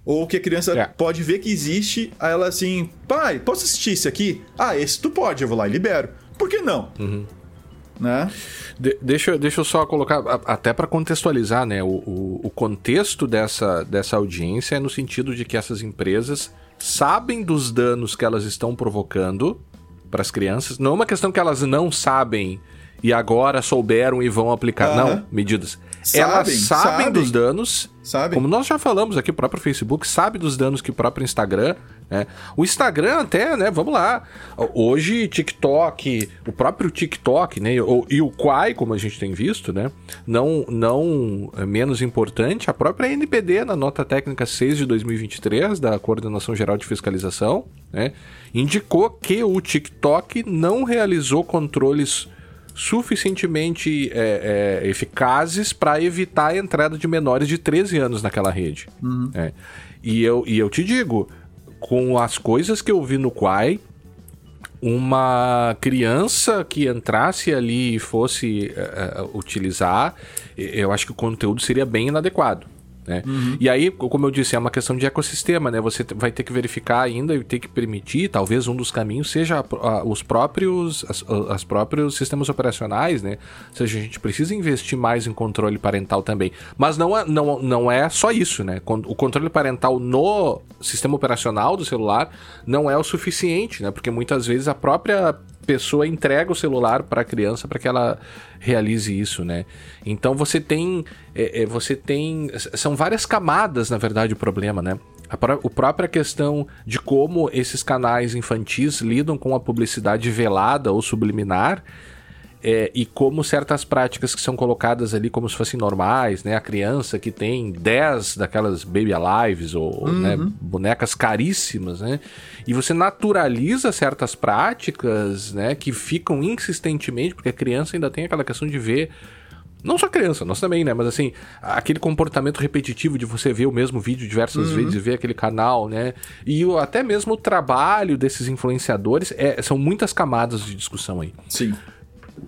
Ou que a criança é. pode ver que existe, aí ela assim, pai, posso assistir esse aqui? Ah, esse tu pode, eu vou lá e libero. Por que não? Uhum. Né? De, deixa, deixa eu só colocar, até para contextualizar, né? O, o, o, contexto dessa, dessa audiência é no sentido de que essas empresas sabem dos danos que elas estão provocando para as crianças. Não é uma questão que elas não sabem e agora souberam e vão aplicar. Uhum. Não, medidas. Sabem, Elas sabem, sabem, dos danos. Sabem. Como nós já falamos aqui, o próprio Facebook sabe dos danos que o próprio Instagram. Né? O Instagram até, né? Vamos lá. Hoje, TikTok, o próprio TikTok, né? E o Quai, como a gente tem visto, né? Não, não é menos importante, a própria NPD, na nota técnica 6 de 2023, da Coordenação Geral de Fiscalização, né? Indicou que o TikTok não realizou controles suficientemente é, é, eficazes para evitar a entrada de menores de 13 anos naquela rede. Uhum. É. E, eu, e eu te digo, com as coisas que eu vi no Quai, uma criança que entrasse ali e fosse uh, utilizar, eu acho que o conteúdo seria bem inadequado. Né? Uhum. E aí, como eu disse, é uma questão de ecossistema, né? Você vai ter que verificar ainda e ter que permitir, talvez um dos caminhos seja a, a, os próprios as, as, próprios sistemas operacionais, né? Ou seja, a gente precisa investir mais em controle parental também. Mas não é, não, não é só isso, né? O controle parental no sistema operacional do celular não é o suficiente, né? Porque muitas vezes a própria pessoa entrega o celular para a criança para que ela realize isso, né? Então você tem, é, é, você tem, são várias camadas na verdade o problema, né? A, pró a própria questão de como esses canais infantis lidam com a publicidade velada ou subliminar é, e como certas práticas que são colocadas ali como se fossem normais, né? A criança que tem 10 daquelas baby alives ou né, uhum. né, bonecas caríssimas, né? E você naturaliza certas práticas, né? Que ficam insistentemente, porque a criança ainda tem aquela questão de ver não só criança, nós também, né? Mas assim, aquele comportamento repetitivo de você ver o mesmo vídeo diversas uhum. vezes e ver aquele canal, né? E o, até mesmo o trabalho desses influenciadores, é, são muitas camadas de discussão aí. Sim.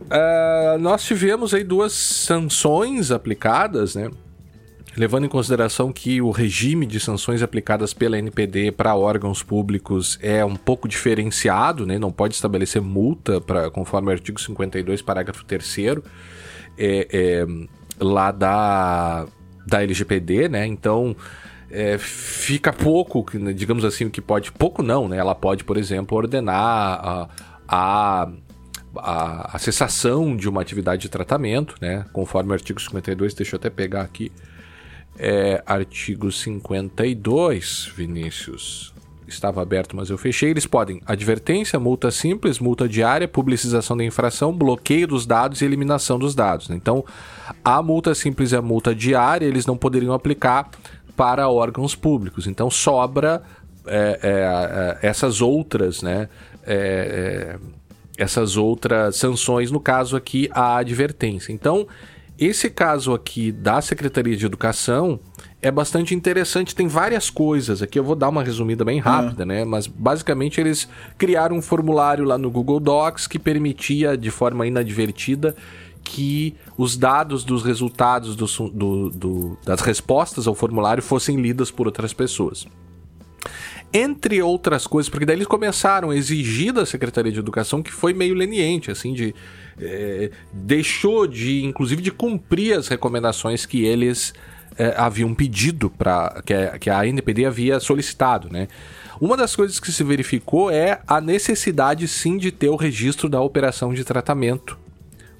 Uh, nós tivemos aí duas sanções aplicadas, né? Levando em consideração que o regime de sanções aplicadas pela NPD para órgãos públicos é um pouco diferenciado, né? não pode estabelecer multa conforme o artigo 52, parágrafo 3 é, é, lá da, da LGPD, né? Então é, fica pouco, digamos assim, o que pode. Pouco não, né? Ela pode, por exemplo, ordenar a, a a, a cessação de uma atividade de tratamento, né? Conforme o artigo 52, deixa eu até pegar aqui. É, artigo 52, Vinícius. Estava aberto, mas eu fechei. Eles podem advertência, multa simples, multa diária, publicização da infração, bloqueio dos dados e eliminação dos dados. Né? Então, a multa simples e a multa diária eles não poderiam aplicar para órgãos públicos. Então, sobra é, é, é essas outras, né? É, é, essas outras sanções, no caso aqui, a advertência. Então, esse caso aqui da Secretaria de Educação é bastante interessante, tem várias coisas. Aqui eu vou dar uma resumida bem rápida, uhum. né? Mas basicamente eles criaram um formulário lá no Google Docs que permitia, de forma inadvertida, que os dados dos resultados do, do, do, das respostas ao formulário fossem lidas por outras pessoas. Entre outras coisas, porque daí eles começaram a exigir da Secretaria de Educação que foi meio leniente, assim, de. É, deixou de, inclusive, de cumprir as recomendações que eles é, haviam pedido para que, que a NPD havia solicitado, né? Uma das coisas que se verificou é a necessidade sim de ter o registro da operação de tratamento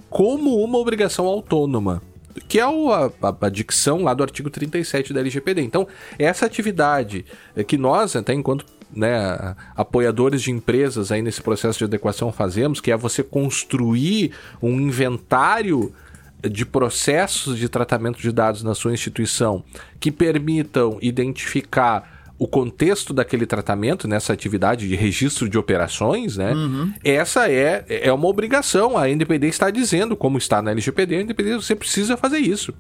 como uma obrigação autônoma que é o, a, a, dicção lá do artigo 37 da LGPD. Então, essa atividade é que nós, até enquanto né, apoiadores de empresas aí nesse processo de adequação fazemos, que é você construir um inventário de processos de tratamento de dados na sua instituição que permitam identificar o contexto daquele tratamento nessa atividade de registro de operações, né? Uhum. Essa é, é uma obrigação. A NPD está dizendo, como está na LGPD, a NPD você precisa fazer isso.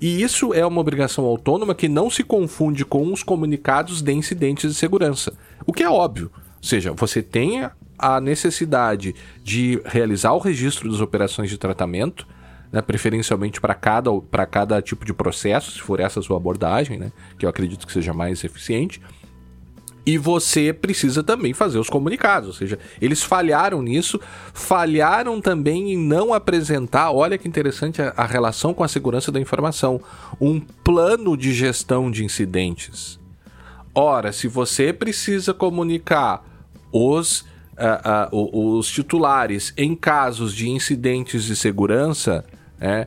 E isso é uma obrigação autônoma que não se confunde com os comunicados de incidentes de segurança. O que é óbvio. Ou seja, você tem a necessidade de realizar o registro das operações de tratamento, né, preferencialmente para cada, cada tipo de processo, se for essa a sua abordagem, né, que eu acredito que seja mais eficiente. E você precisa também fazer os comunicados, ou seja, eles falharam nisso, falharam também em não apresentar, olha que interessante a, a relação com a segurança da informação, um plano de gestão de incidentes. Ora, se você precisa comunicar os, uh, uh, os titulares em casos de incidentes de segurança, é,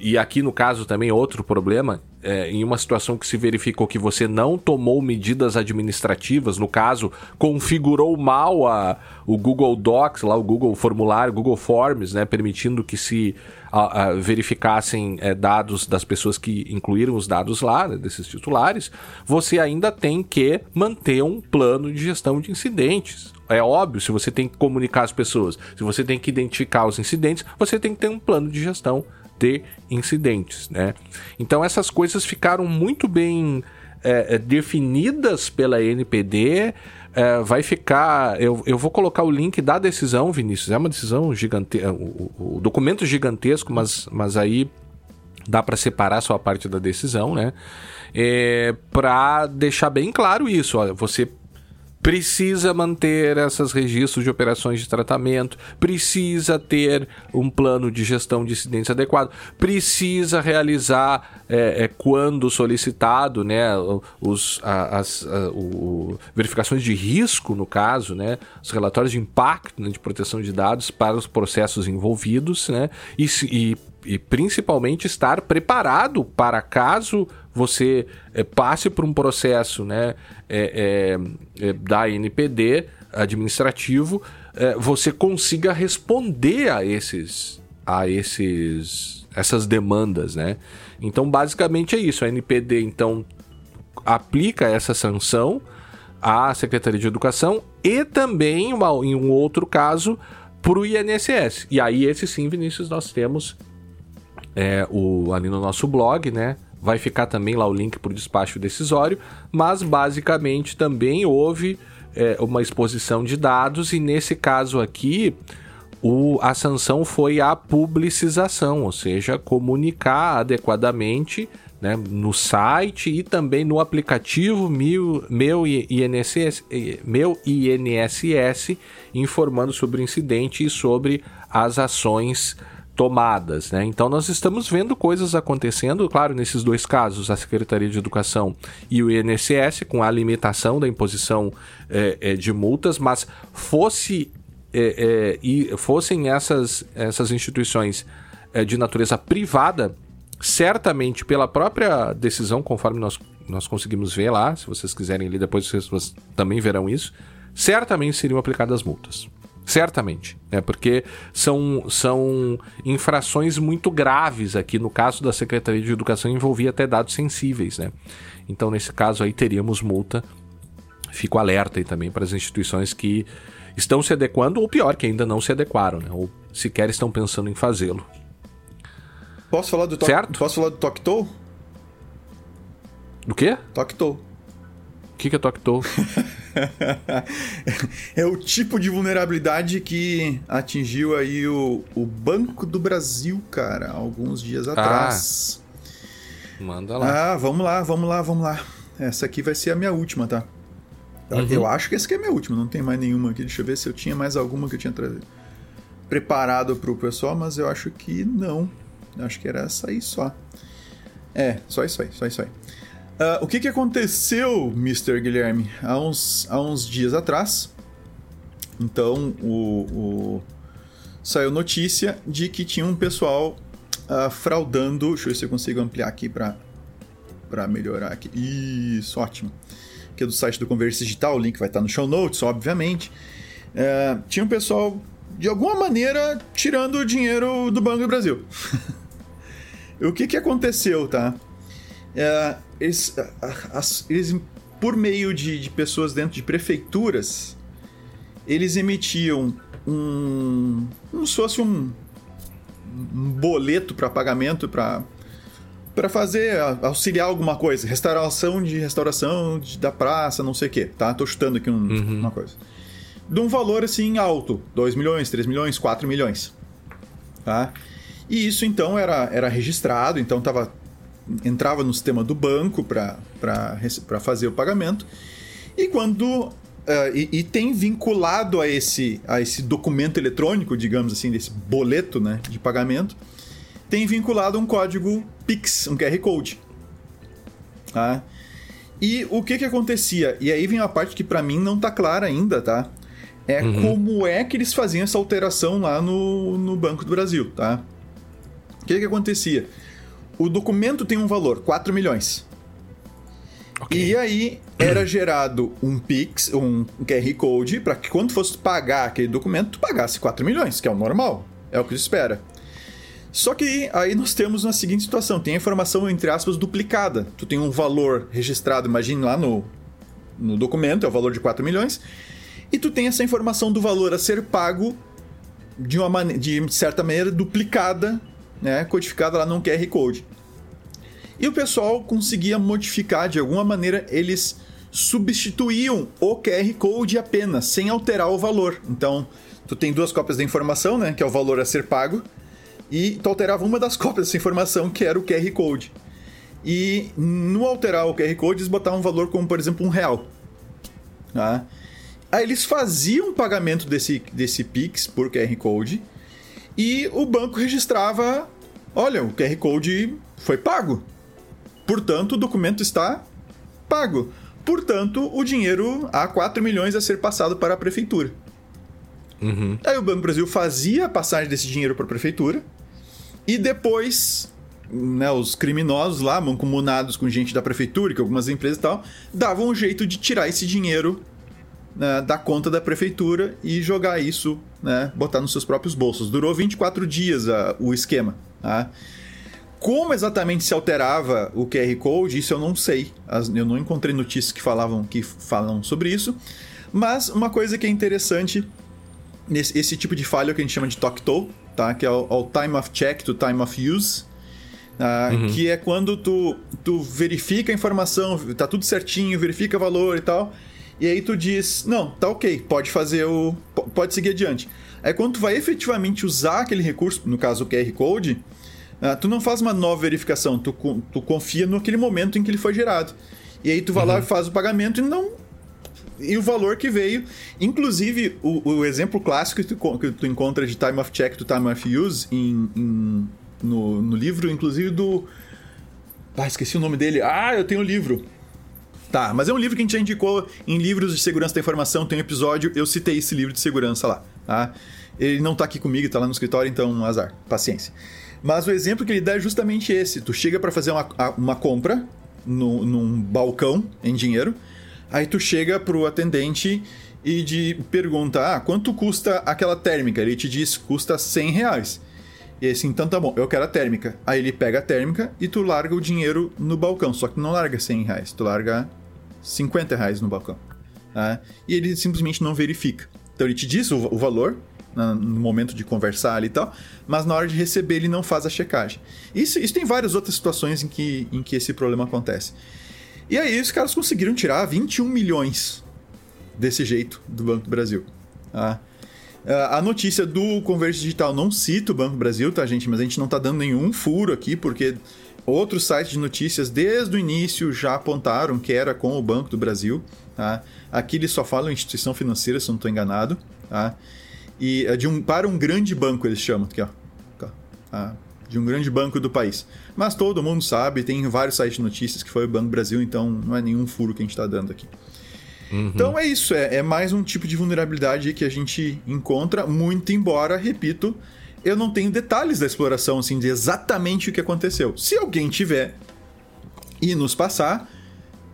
e aqui no caso também outro problema, é, em uma situação que se verificou que você não tomou medidas administrativas, no caso, configurou mal a, o Google Docs, lá o Google Formulário, Google Forms, né, permitindo que se a, a, verificassem é, dados das pessoas que incluíram os dados lá, né, desses titulares, você ainda tem que manter um plano de gestão de incidentes. É óbvio, se você tem que comunicar as pessoas, se você tem que identificar os incidentes, você tem que ter um plano de gestão de incidentes, né? Então essas coisas ficaram muito bem é, é definidas pela NPD. É, vai ficar. Eu, eu vou colocar o link da decisão, Vinícius. É uma decisão gigantesca. O, o, documento gigantesco, mas, mas aí dá para separar só a parte da decisão, né? É, para deixar bem claro isso. Olha, você precisa manter esses registros de operações de tratamento, precisa ter um plano de gestão de incidentes adequado, precisa realizar, é, é, quando solicitado, né, os, as a, o, verificações de risco, no caso, né, os relatórios de impacto né, de proteção de dados para os processos envolvidos, né, e, e, e principalmente estar preparado para caso você é, passe por um processo né, é, é, da NPD administrativo, você consiga responder a esses a esses essas demandas, né? Então, basicamente é isso. A NPD então aplica essa sanção à Secretaria de Educação e também, uma, em um outro caso, para o INSS. E aí, esse sim, Vinícius, nós temos é, o, ali no nosso blog, né? Vai ficar também lá o link para o despacho decisório, mas basicamente também houve é, uma exposição de dados e nesse caso aqui o, a sanção foi a publicização, ou seja, comunicar adequadamente né, no site e também no aplicativo meu, meu, INSS, meu INSS, informando sobre o incidente e sobre as ações tomadas, né? Então nós estamos vendo coisas acontecendo, claro, nesses dois casos, a Secretaria de Educação e o INSS, com a limitação da imposição é, é, de multas, mas fosse é, e fossem essas, essas instituições de natureza privada, certamente pela própria decisão, conforme nós, nós conseguimos ver lá, se vocês quiserem ler depois vocês também verão isso, certamente seriam aplicadas multas. Certamente, né? porque são, são infrações muito graves aqui. No caso da Secretaria de Educação, envolvia até dados sensíveis. Né? Então, nesse caso aí, teríamos multa. Fico alerta aí também para as instituições que estão se adequando, ou pior, que ainda não se adequaram, né? ou sequer estão pensando em fazê-lo. Posso falar do certo? Posso falar do Tokto? Do quê? Tokto. O que, que é Tokto? (laughs) é o tipo de vulnerabilidade que atingiu aí o, o Banco do Brasil, cara, alguns dias ah. atrás. Ah, manda lá. Ah, vamos lá, vamos lá, vamos lá. Essa aqui vai ser a minha última, tá? Uhum. Eu acho que essa aqui é a minha última, não tem mais nenhuma aqui. Deixa eu ver se eu tinha mais alguma que eu tinha tra... preparado pro pessoal, mas eu acho que não. Eu acho que era essa aí só. É, só isso aí, só isso aí. Uh, o que, que aconteceu, Mr. Guilherme, há uns, há uns dias atrás? Então, o, o... saiu notícia de que tinha um pessoal uh, fraudando. Deixa eu ver se eu consigo ampliar aqui para melhorar aqui. Isso, ótimo. Que é do site do Converse Digital, o link vai estar no show notes, obviamente. Uh, tinha um pessoal, de alguma maneira, tirando o dinheiro do Banco do Brasil. (laughs) O que que aconteceu, tá? É, eles, as, eles, por meio de, de pessoas dentro de prefeituras, eles emitiam um. como se fosse um, um boleto para pagamento para para fazer auxiliar alguma coisa, restauração de restauração de, da praça, não sei o que, tá? Tô chutando aqui um, uhum. uma coisa. De um valor assim alto, 2 milhões, 3 milhões, 4 milhões. Tá? E isso então era, era registrado, então tava entrava no sistema do banco para fazer o pagamento. E quando Uh, e, e, tem vinculado a esse, a esse documento eletrônico, digamos assim, desse boleto né, de pagamento, tem vinculado um código Pix, um QR Code. Tá? E o que que acontecia? E aí vem a parte que para mim não tá clara ainda, tá? É uhum. como é que eles faziam essa alteração lá no, no Banco do Brasil, tá? O que que acontecia? O documento tem um valor, 4 milhões. Okay. E aí era gerado um Pix, um QR Code, para que quando fosse pagar aquele documento, tu pagasse 4 milhões, que é o normal. É o que se espera. Só que aí nós temos uma seguinte situação: tem a informação, entre aspas, duplicada. Tu tem um valor registrado, imagine lá no, no documento, é o valor de 4 milhões, e tu tem essa informação do valor a ser pago de uma de certa maneira duplicada, né, codificada lá num QR Code. E o pessoal conseguia modificar de alguma maneira, eles substituíam o QR Code apenas, sem alterar o valor. Então, tu tem duas cópias da informação, né, que é o valor a ser pago, e tu alterava uma das (laughs) cópias dessa informação, que era o QR Code. E no alterar o QR Code, eles botavam um valor como, por exemplo, um real. Tá? Aí eles faziam o pagamento desse, desse Pix por QR Code e o banco registrava: olha, o QR Code foi pago. Portanto, o documento está pago. Portanto, o dinheiro há 4 milhões a ser passado para a prefeitura. Uhum. Aí o Banco do Brasil fazia a passagem desse dinheiro para a prefeitura e depois né, os criminosos lá, mancomunados com gente da prefeitura, que algumas empresas e tal, davam um jeito de tirar esse dinheiro né, da conta da prefeitura e jogar isso, né, botar nos seus próprios bolsos. Durou 24 dias a, o esquema. Tá? Como exatamente se alterava o QR Code, isso eu não sei. Eu não encontrei notícias que falavam que falam sobre isso. Mas uma coisa que é interessante nesse esse tipo de falha é que a gente chama de talk-toe, tá? Que é o, o, time of check to time of use. Uh, uhum. Que é quando tu, tu verifica a informação, tá tudo certinho, verifica o valor e tal. E aí tu diz, não, tá ok, pode fazer o. pode seguir adiante. Aí quando tu vai efetivamente usar aquele recurso, no caso o QR Code, uh, tu não faz uma nova verificação, tu, tu confia naquele momento em que ele foi gerado. E aí tu vai uhum. lá e faz o pagamento e não e o valor que veio. Inclusive, o, o exemplo clássico que tu, que tu, encontra de time of check to time of use em, em, no, no livro, inclusive do. Ah, esqueci o nome dele. Ah, eu tenho o um livro. Tá, mas é um livro que a gente já indicou em livros de segurança da informação, tem um episódio, eu citei esse livro de segurança lá, tá? Ele não tá aqui comigo, tá lá no escritório, então azar, paciência. Mas o exemplo que ele dá é justamente esse. Tu chega para fazer uma, uma compra no, num balcão em dinheiro, Aí tu chega pro atendente e de pergunta: ah, quanto custa aquela térmica? Ele te diz: custa 100 reais. E assim, então tá bom, eu quero a térmica. Aí ele pega a térmica e tu larga o dinheiro no balcão. Só que não larga 100 reais, tu larga 50 reais no balcão. Tá? E ele simplesmente não verifica. Então ele te diz o, o valor no momento de conversar ali e tal, mas na hora de receber ele não faz a checagem. Isso, isso tem várias outras situações em que, em que esse problema acontece. E aí os caras conseguiram tirar 21 milhões desse jeito do Banco do Brasil. Tá? A notícia do Converte Digital não cita o Banco do Brasil, tá, gente? Mas a gente não tá dando nenhum furo aqui, porque outros sites de notícias desde o início já apontaram que era com o Banco do Brasil. Tá? Aqui eles só falam instituição financeira, se eu não estou enganado. Tá? E é de um, para um grande banco eles chamam. Aqui, ó. Tá? de um grande banco do país. Mas todo mundo sabe, tem vários sites de notícias que foi o Banco Brasil, então não é nenhum furo que a gente está dando aqui. Uhum. Então é isso, é, é, mais um tipo de vulnerabilidade que a gente encontra, muito embora, repito, eu não tenho detalhes da exploração, assim, de exatamente o que aconteceu. Se alguém tiver e nos passar,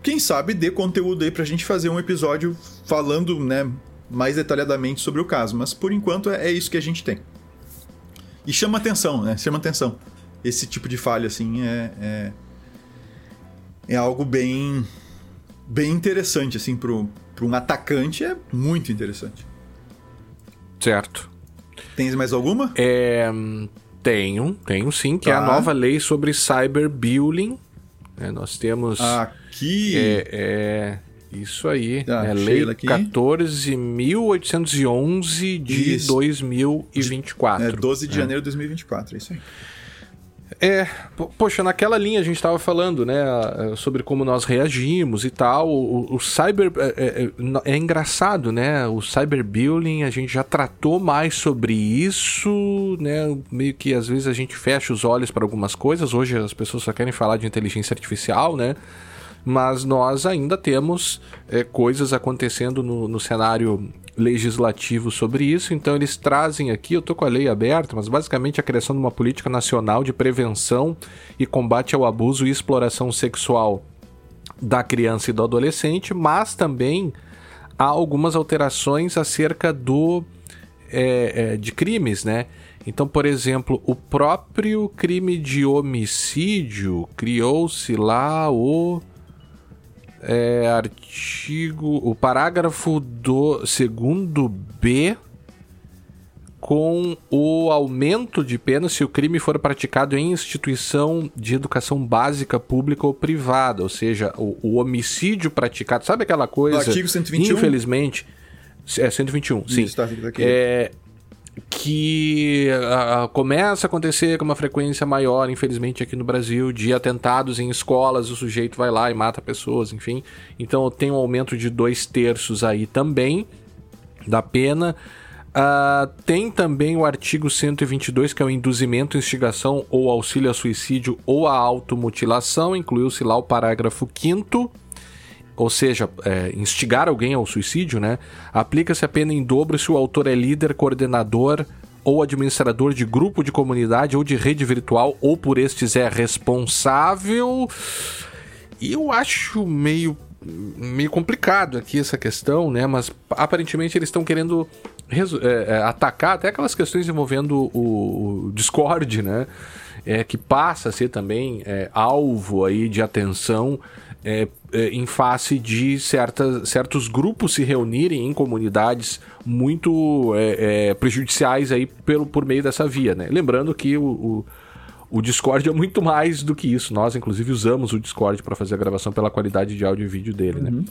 quem sabe dê conteúdo aí pra gente fazer um episódio falando, né, mais detalhadamente sobre o caso. Mas por enquanto é, é isso que a gente tem. E chama atenção, né? Chama atenção. esse tipo de falha, assim, é, é, é algo bem, bem interessante, assim, para um atacante é muito interessante. Certo. Tens mais alguma? É, tenho, tenho sim, que tá. é a tá. nova lei sobre cyberbullying. É, nós temos... Aqui... É, é isso aí. Ah, é lei 14.811 de isso. 2024. É 12 de é. janeiro de 2024, é isso aí. É, poxa, naquela linha a gente estava falando, né, sobre como nós reagimos e tal. O, o cyber é, é, é, é, engraçado, né? O cyberbullying a gente já tratou mais sobre isso, né? Meio que às vezes a gente fecha os olhos para algumas coisas. Hoje as pessoas só querem falar de inteligência artificial, né? Mas nós ainda temos é, coisas acontecendo no, no cenário legislativo sobre isso, então eles trazem aqui, eu tô com a lei aberta, mas basicamente a criação de uma política nacional de prevenção e combate ao abuso e exploração sexual da criança e do adolescente, mas também há algumas alterações acerca do é, é, de crimes, né? Então, por exemplo, o próprio crime de homicídio criou-se lá o é, artigo. O parágrafo do segundo B com o aumento de pena se o crime for praticado em instituição de educação básica pública ou privada, ou seja, o, o homicídio praticado, sabe aquela coisa? O artigo 121. Infelizmente, é 121, sim. Isso, tá, aqui. É, que uh, começa a acontecer com uma frequência maior, infelizmente, aqui no Brasil, de atentados em escolas, o sujeito vai lá e mata pessoas, enfim. Então tem um aumento de dois terços aí também da pena. Uh, tem também o artigo 122, que é o induzimento, instigação ou auxílio a suicídio ou a automutilação, incluiu-se lá o parágrafo 5 ou seja, é, instigar alguém ao suicídio, né? Aplica-se a pena em dobro se o autor é líder, coordenador ou administrador de grupo de comunidade ou de rede virtual, ou por estes é responsável. E eu acho meio meio complicado aqui essa questão, né? Mas aparentemente eles estão querendo é, é, atacar até aquelas questões envolvendo o, o Discord, né? É, que passa a ser também é, alvo aí de atenção é, é, em face de certos grupos se reunirem em comunidades muito é, é, prejudiciais aí pelo, por meio dessa via, né? Lembrando que o, o, o, Discord é muito mais do que isso. Nós, inclusive, usamos o Discord para fazer a gravação pela qualidade de áudio e vídeo dele, né? uhum. né?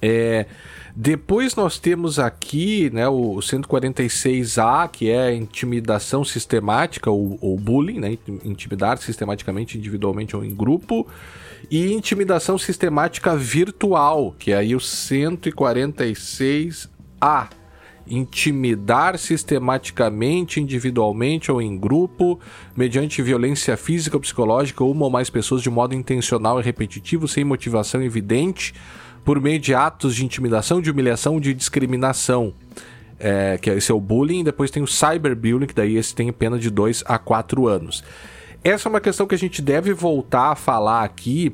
É, depois nós temos aqui né, o 146A, que é intimidação sistemática ou, ou bullying, né, intimidar sistematicamente, individualmente ou em grupo e intimidação sistemática virtual, que é aí o 146A. Intimidar sistematicamente, individualmente ou em grupo, mediante violência física ou psicológica, uma ou mais pessoas de modo intencional e repetitivo, sem motivação evidente, por meio de atos de intimidação, de humilhação, de discriminação. É, que esse é o bullying, depois tem o cyberbullying, que daí esse tem pena de 2 a 4 anos. Essa é uma questão que a gente deve voltar a falar aqui,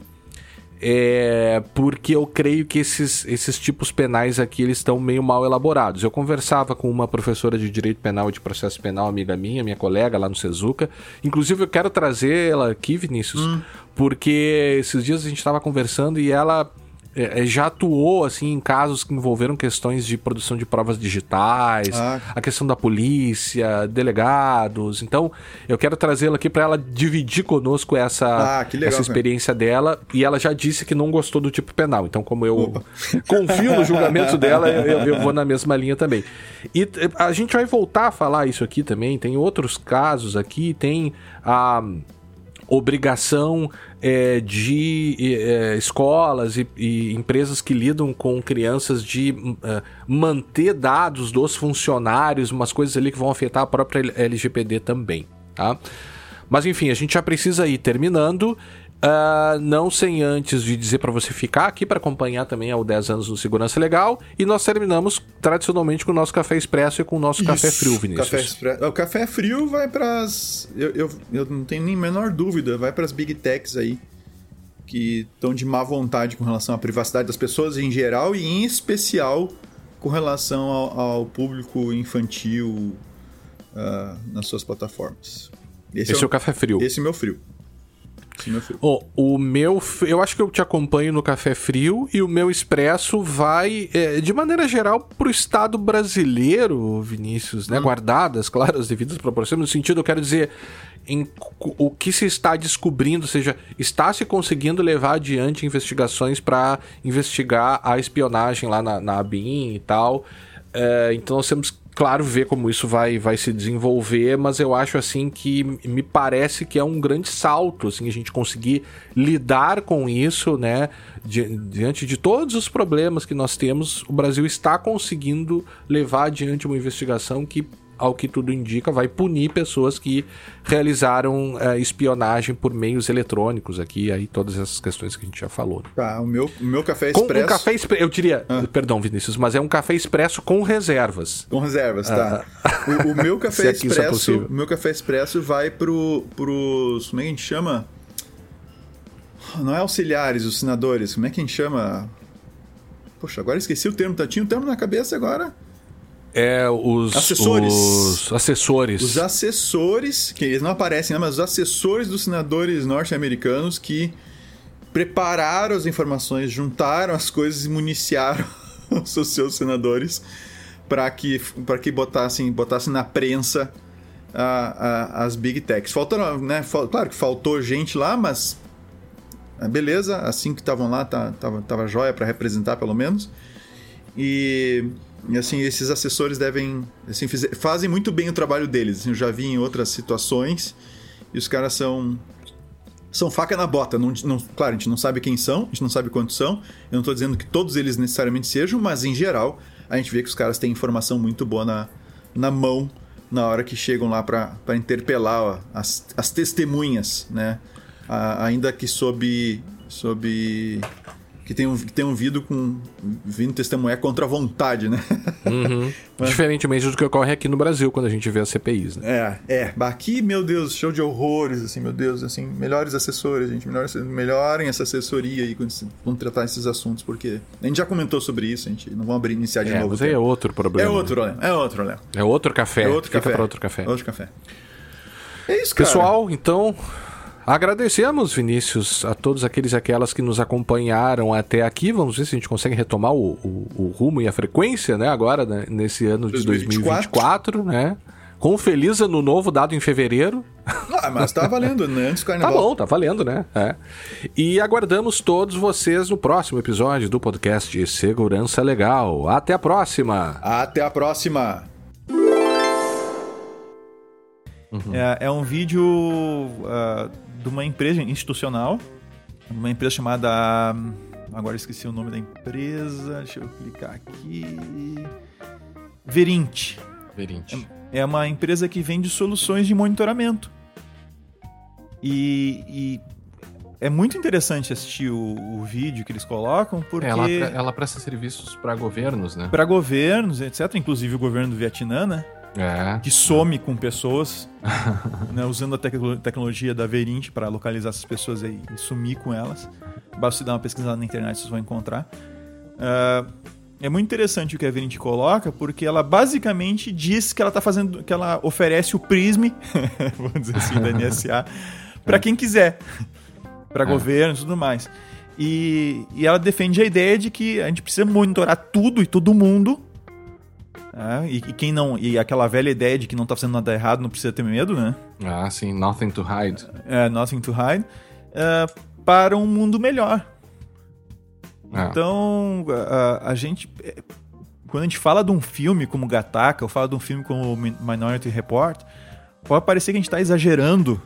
é, porque eu creio que esses, esses tipos penais aqui eles estão meio mal elaborados. Eu conversava com uma professora de Direito Penal e de Processo Penal, amiga minha, minha colega lá no Sezuca. Inclusive eu quero trazer ela aqui, Vinícius, hum. porque esses dias a gente estava conversando e ela é, é, já atuou assim em casos que envolveram questões de produção de provas digitais, ah. a questão da polícia, delegados. Então, eu quero trazê-la aqui para ela dividir conosco essa, ah, legal, essa experiência cara. dela. E ela já disse que não gostou do tipo penal. Então, como eu Opa. (laughs) confio no julgamento dela, eu, eu, vou na mesma linha também. E a gente vai voltar a falar isso aqui também. Tem outros casos aqui, tem a obrigação é, de é, escolas e, e, empresas que lidam com crianças de uh, manter dados dos funcionários, umas coisas ali que vão afetar a própria LGPD também, tá? Mas enfim, a gente já precisa ir terminando. Uh, não sem antes de dizer para você ficar aqui para acompanhar também ao 10 anos do Segurança Legal. E nós terminamos tradicionalmente com o nosso café expresso e com o nosso Isso, café frio, Vinícius. Café expresso. O café frio vai para as. Eu, eu, eu, não tenho nem menor dúvida, vai para as big techs aí. Que estão de má vontade com relação à privacidade das pessoas em geral e em especial com relação ao, ao público infantil uh, nas suas plataformas. Esse, esse é, o, café frio. Esse é o meu frio. Oh, o meu, eu acho que eu te acompanho no café frio e o meu expresso vai, é, de maneira geral, pro estado brasileiro, Vinícius, né? Hum. Guardadas, claro, as devidas proporções. No sentido, eu quero dizer, em o que se está descobrindo, ou seja, está se conseguindo levar adiante investigações para investigar a espionagem lá na, na ABIN e tal. É, então nós temos claro, ver como isso vai, vai se desenvolver, mas eu acho assim que me parece que é um grande salto, assim, a gente conseguir lidar com isso, né? Di diante de todos os problemas que nós temos, o Brasil está conseguindo levar adiante uma investigação que ao que tudo indica, vai punir pessoas que realizaram é, espionagem por meios eletrônicos aqui, aí todas essas questões que a gente já falou. Tá, o meu, o meu café expresso... Com um café expresso, eu diria, ah. perdão Vinícius, mas é um café expresso com reservas. Com reservas, tá. Ah. O, o, meu (laughs) café é expresso, é o meu café expresso vai pro, pros, como é que a gente chama? Não é auxiliares, os senadores, como é que a gente chama? Poxa, agora esqueci o termo, tá? tinha um termo na cabeça agora. É os assessores. Os assessores. Os assessores, que eles não aparecem, né, mas os assessores dos senadores norte-americanos que prepararam as informações, juntaram as coisas e municiaram (laughs) os seus senadores para que, pra que botassem, botassem na prensa a, a, as big techs. Faltou, né? Claro que faltou gente lá, mas ah, beleza, assim que estavam lá, tá, tava, tava jóia para representar pelo menos. E e assim, esses assessores devem. Assim, fazem muito bem o trabalho deles. Assim, eu já vi em outras situações. E os caras são. São faca na bota. Não, não, claro, a gente não sabe quem são, a gente não sabe quantos são. Eu não estou dizendo que todos eles necessariamente sejam, mas em geral, a gente vê que os caras têm informação muito boa na, na mão na hora que chegam lá para interpelar ó, as, as testemunhas, né? A, ainda que sob, sob que tenham, que tenham vindo com vindo testemunhar contra a vontade, né? Uhum. (laughs) Mas... Diferentemente do que ocorre aqui no Brasil quando a gente vê as CPIs, né? É, é. Aqui, meu Deus, show de horrores, assim, meu Deus, assim, melhores assessores, gente, melhores, melhorem essa assessoria aí quando vão tratar esses assuntos, porque a gente já comentou sobre isso, a gente não vamos abrir iniciar de é, novo. Mas aí é outro problema. É outro, Léo. É outro, Léo. É outro café. É outro Fica café. para outro café. Outro café. É isso, cara. Pessoal, então, Agradecemos, Vinícius, a todos aqueles e aquelas que nos acompanharam até aqui. Vamos ver se a gente consegue retomar o, o, o rumo e a frequência, né? Agora, né? nesse ano de 2024, 2024 né? Com um feliz ano novo dado em fevereiro. (laughs) Ah, mas tá valendo, né? Antes do tá carnaval. Tá bom, tá valendo, né? É. E aguardamos todos vocês no próximo episódio do podcast Segurança Legal. Até a próxima! Até a próxima! Uhum. É, é, um vídeo uh, de uma empresa institucional, uma empresa chamada. Agora esqueci o nome da empresa, deixa eu clicar aqui. Verint. Verint. É, é uma empresa que vende soluções de monitoramento. E, e é muito interessante assistir o, o, vídeo que eles colocam, porque. Ela, ela presta serviços para governos, né? Para governos, etc. Inclusive o governo do Vietnã, né? É. Que some com pessoas, (laughs) né, usando a tecnologia da Verint para localizar essas pessoas e sumir com elas. Basta você dar uma pesquisada na internet, vocês vão encontrar. Uh, é muito interessante o que a Verint coloca, porque ela basicamente diz que ela tá fazendo, que ela oferece o Prism, (laughs) vamos dizer assim, da NSA, (laughs) para quem quiser, para é. governo e tudo mais. E, e ela defende a ideia de que a gente precisa monitorar tudo e todo mundo é, e, e, quem não. E aquela velha ideia de que não tá fazendo nada errado não precisa ter medo, né? Ah, sim, nothing to hide. É, nothing to hide. É, para um mundo melhor. Ah. Então, a, a, gente. É, quando a gente fala de um filme como Gataca, ou fala de um filme como Minority Report, pode parecer que a gente está exagerando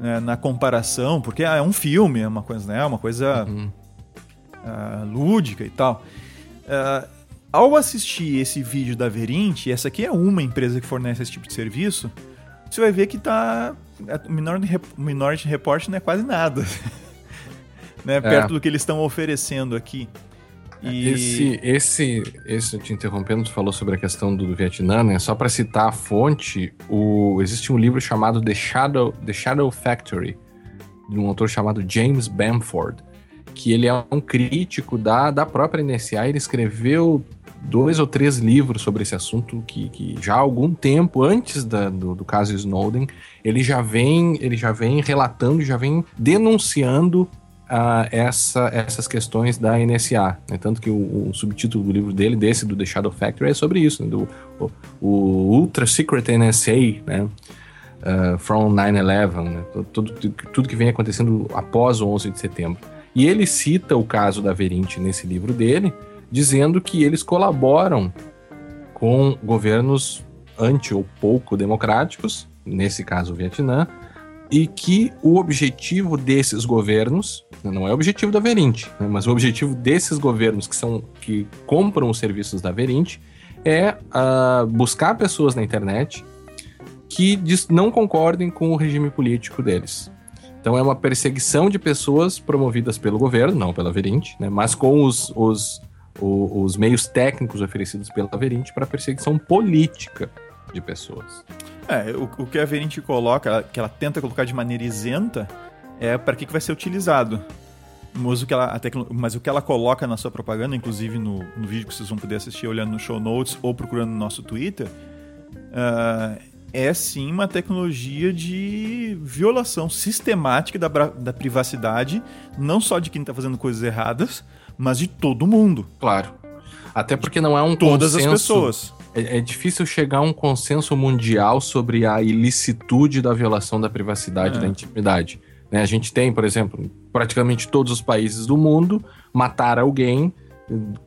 né, na comparação, porque ah, é um filme, é uma coisa, né, uma coisa uhum. uh, lúdica e tal. Uh, ao assistir esse vídeo da Verint, essa aqui é uma empresa que fornece esse tipo de serviço, você vai ver que tá. O Minority Report não é quase nada. (laughs) né? É. Perto do que eles estão oferecendo aqui. E... Esse, esse, esse, te interrompendo, tu falou sobre a questão do, do Vietnã, né? Só para citar a fonte, o, existe um livro chamado The Shadow, The Shadow Factory, de um autor chamado James Bamford, que ele é um crítico da, da própria NSA. Ele escreveu dois ou três livros sobre esse assunto que, que já há algum tempo antes da, do, do, caso Snowden ele já vem ele já vem relatando já vem denunciando uh, essa, essas questões da NSA né? tanto que o, o, subtítulo do livro dele desse do The Shadow Factory é sobre isso né? do o, o, Ultra Secret NSA né uh, from 9/11 né? tudo, tudo, que vem acontecendo após o 11 de setembro e ele cita o caso da Verint nesse livro dele dizendo que eles colaboram com governos anti ou pouco democráticos, nesse caso o Vietnã, e que o objetivo desses governos não é o objetivo da Verint, né, mas o objetivo desses governos que são que compram os serviços da Verint é uh, buscar pessoas na internet que não concordem com o regime político deles. Então é uma perseguição de pessoas promovidas pelo governo, não pela Verint, né, mas com os, os o, os meios técnicos oferecidos pela Verint para perseguição política de pessoas. É, o, o que a Verint coloca, que ela tenta colocar de maneira isenta, é para que, que vai ser utilizado. Mas o, que ela, mas o que ela coloca na sua propaganda, inclusive no, no vídeo que vocês vão poder assistir olhando no show notes ou procurando no nosso Twitter, uh, é sim uma tecnologia de violação sistemática da, da privacidade, não só de quem está fazendo coisas erradas, mas de todo mundo. Claro. Até porque não é um Todas consenso, as pessoas. É, é, difícil chegar a um consenso mundial sobre a ilicitude da violação da privacidade, é. da intimidade. Né? A gente tem, por exemplo, praticamente todos os países do mundo, matar alguém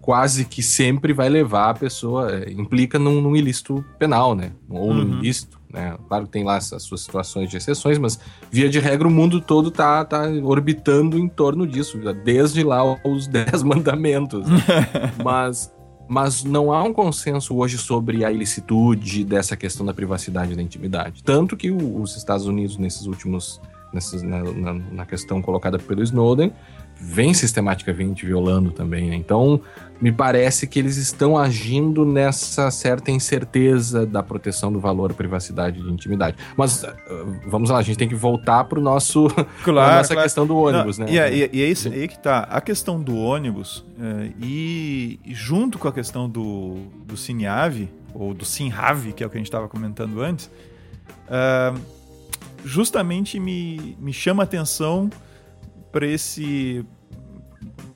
quase que sempre vai levar a pessoa, é, implica num, num ilícito penal, né? Ou uhum. num ilícito. Né? Claro que tem lá as suas situações de exceções, mas via de regra o mundo todo tá, tá orbitando em torno disso, desde lá os (laughs) Dez Mandamentos. (laughs) mas, mas não há um consenso hoje sobre a ilicitude dessa questão da privacidade e da intimidade. Tanto que os Estados Unidos, nesses últimos. Nesses, na, na, na questão colocada pelo Snowden, vem sistematicamente violando também, né? Então, me parece que eles estão agindo nessa certa incerteza da proteção do valor, privacidade e intimidade. Mas uh, vamos lá, a gente tem que voltar para o nosso (laughs) (laughs) claro, nossa claro. questão do ônibus, Não, né? E, é, e, e é isso aí que tá. A questão do ônibus é, e, e, junto com a questão do, do Cineave, ou do Sinrave, que é o que a gente estava comentando antes, é, justamente me, me chama a atenção para esse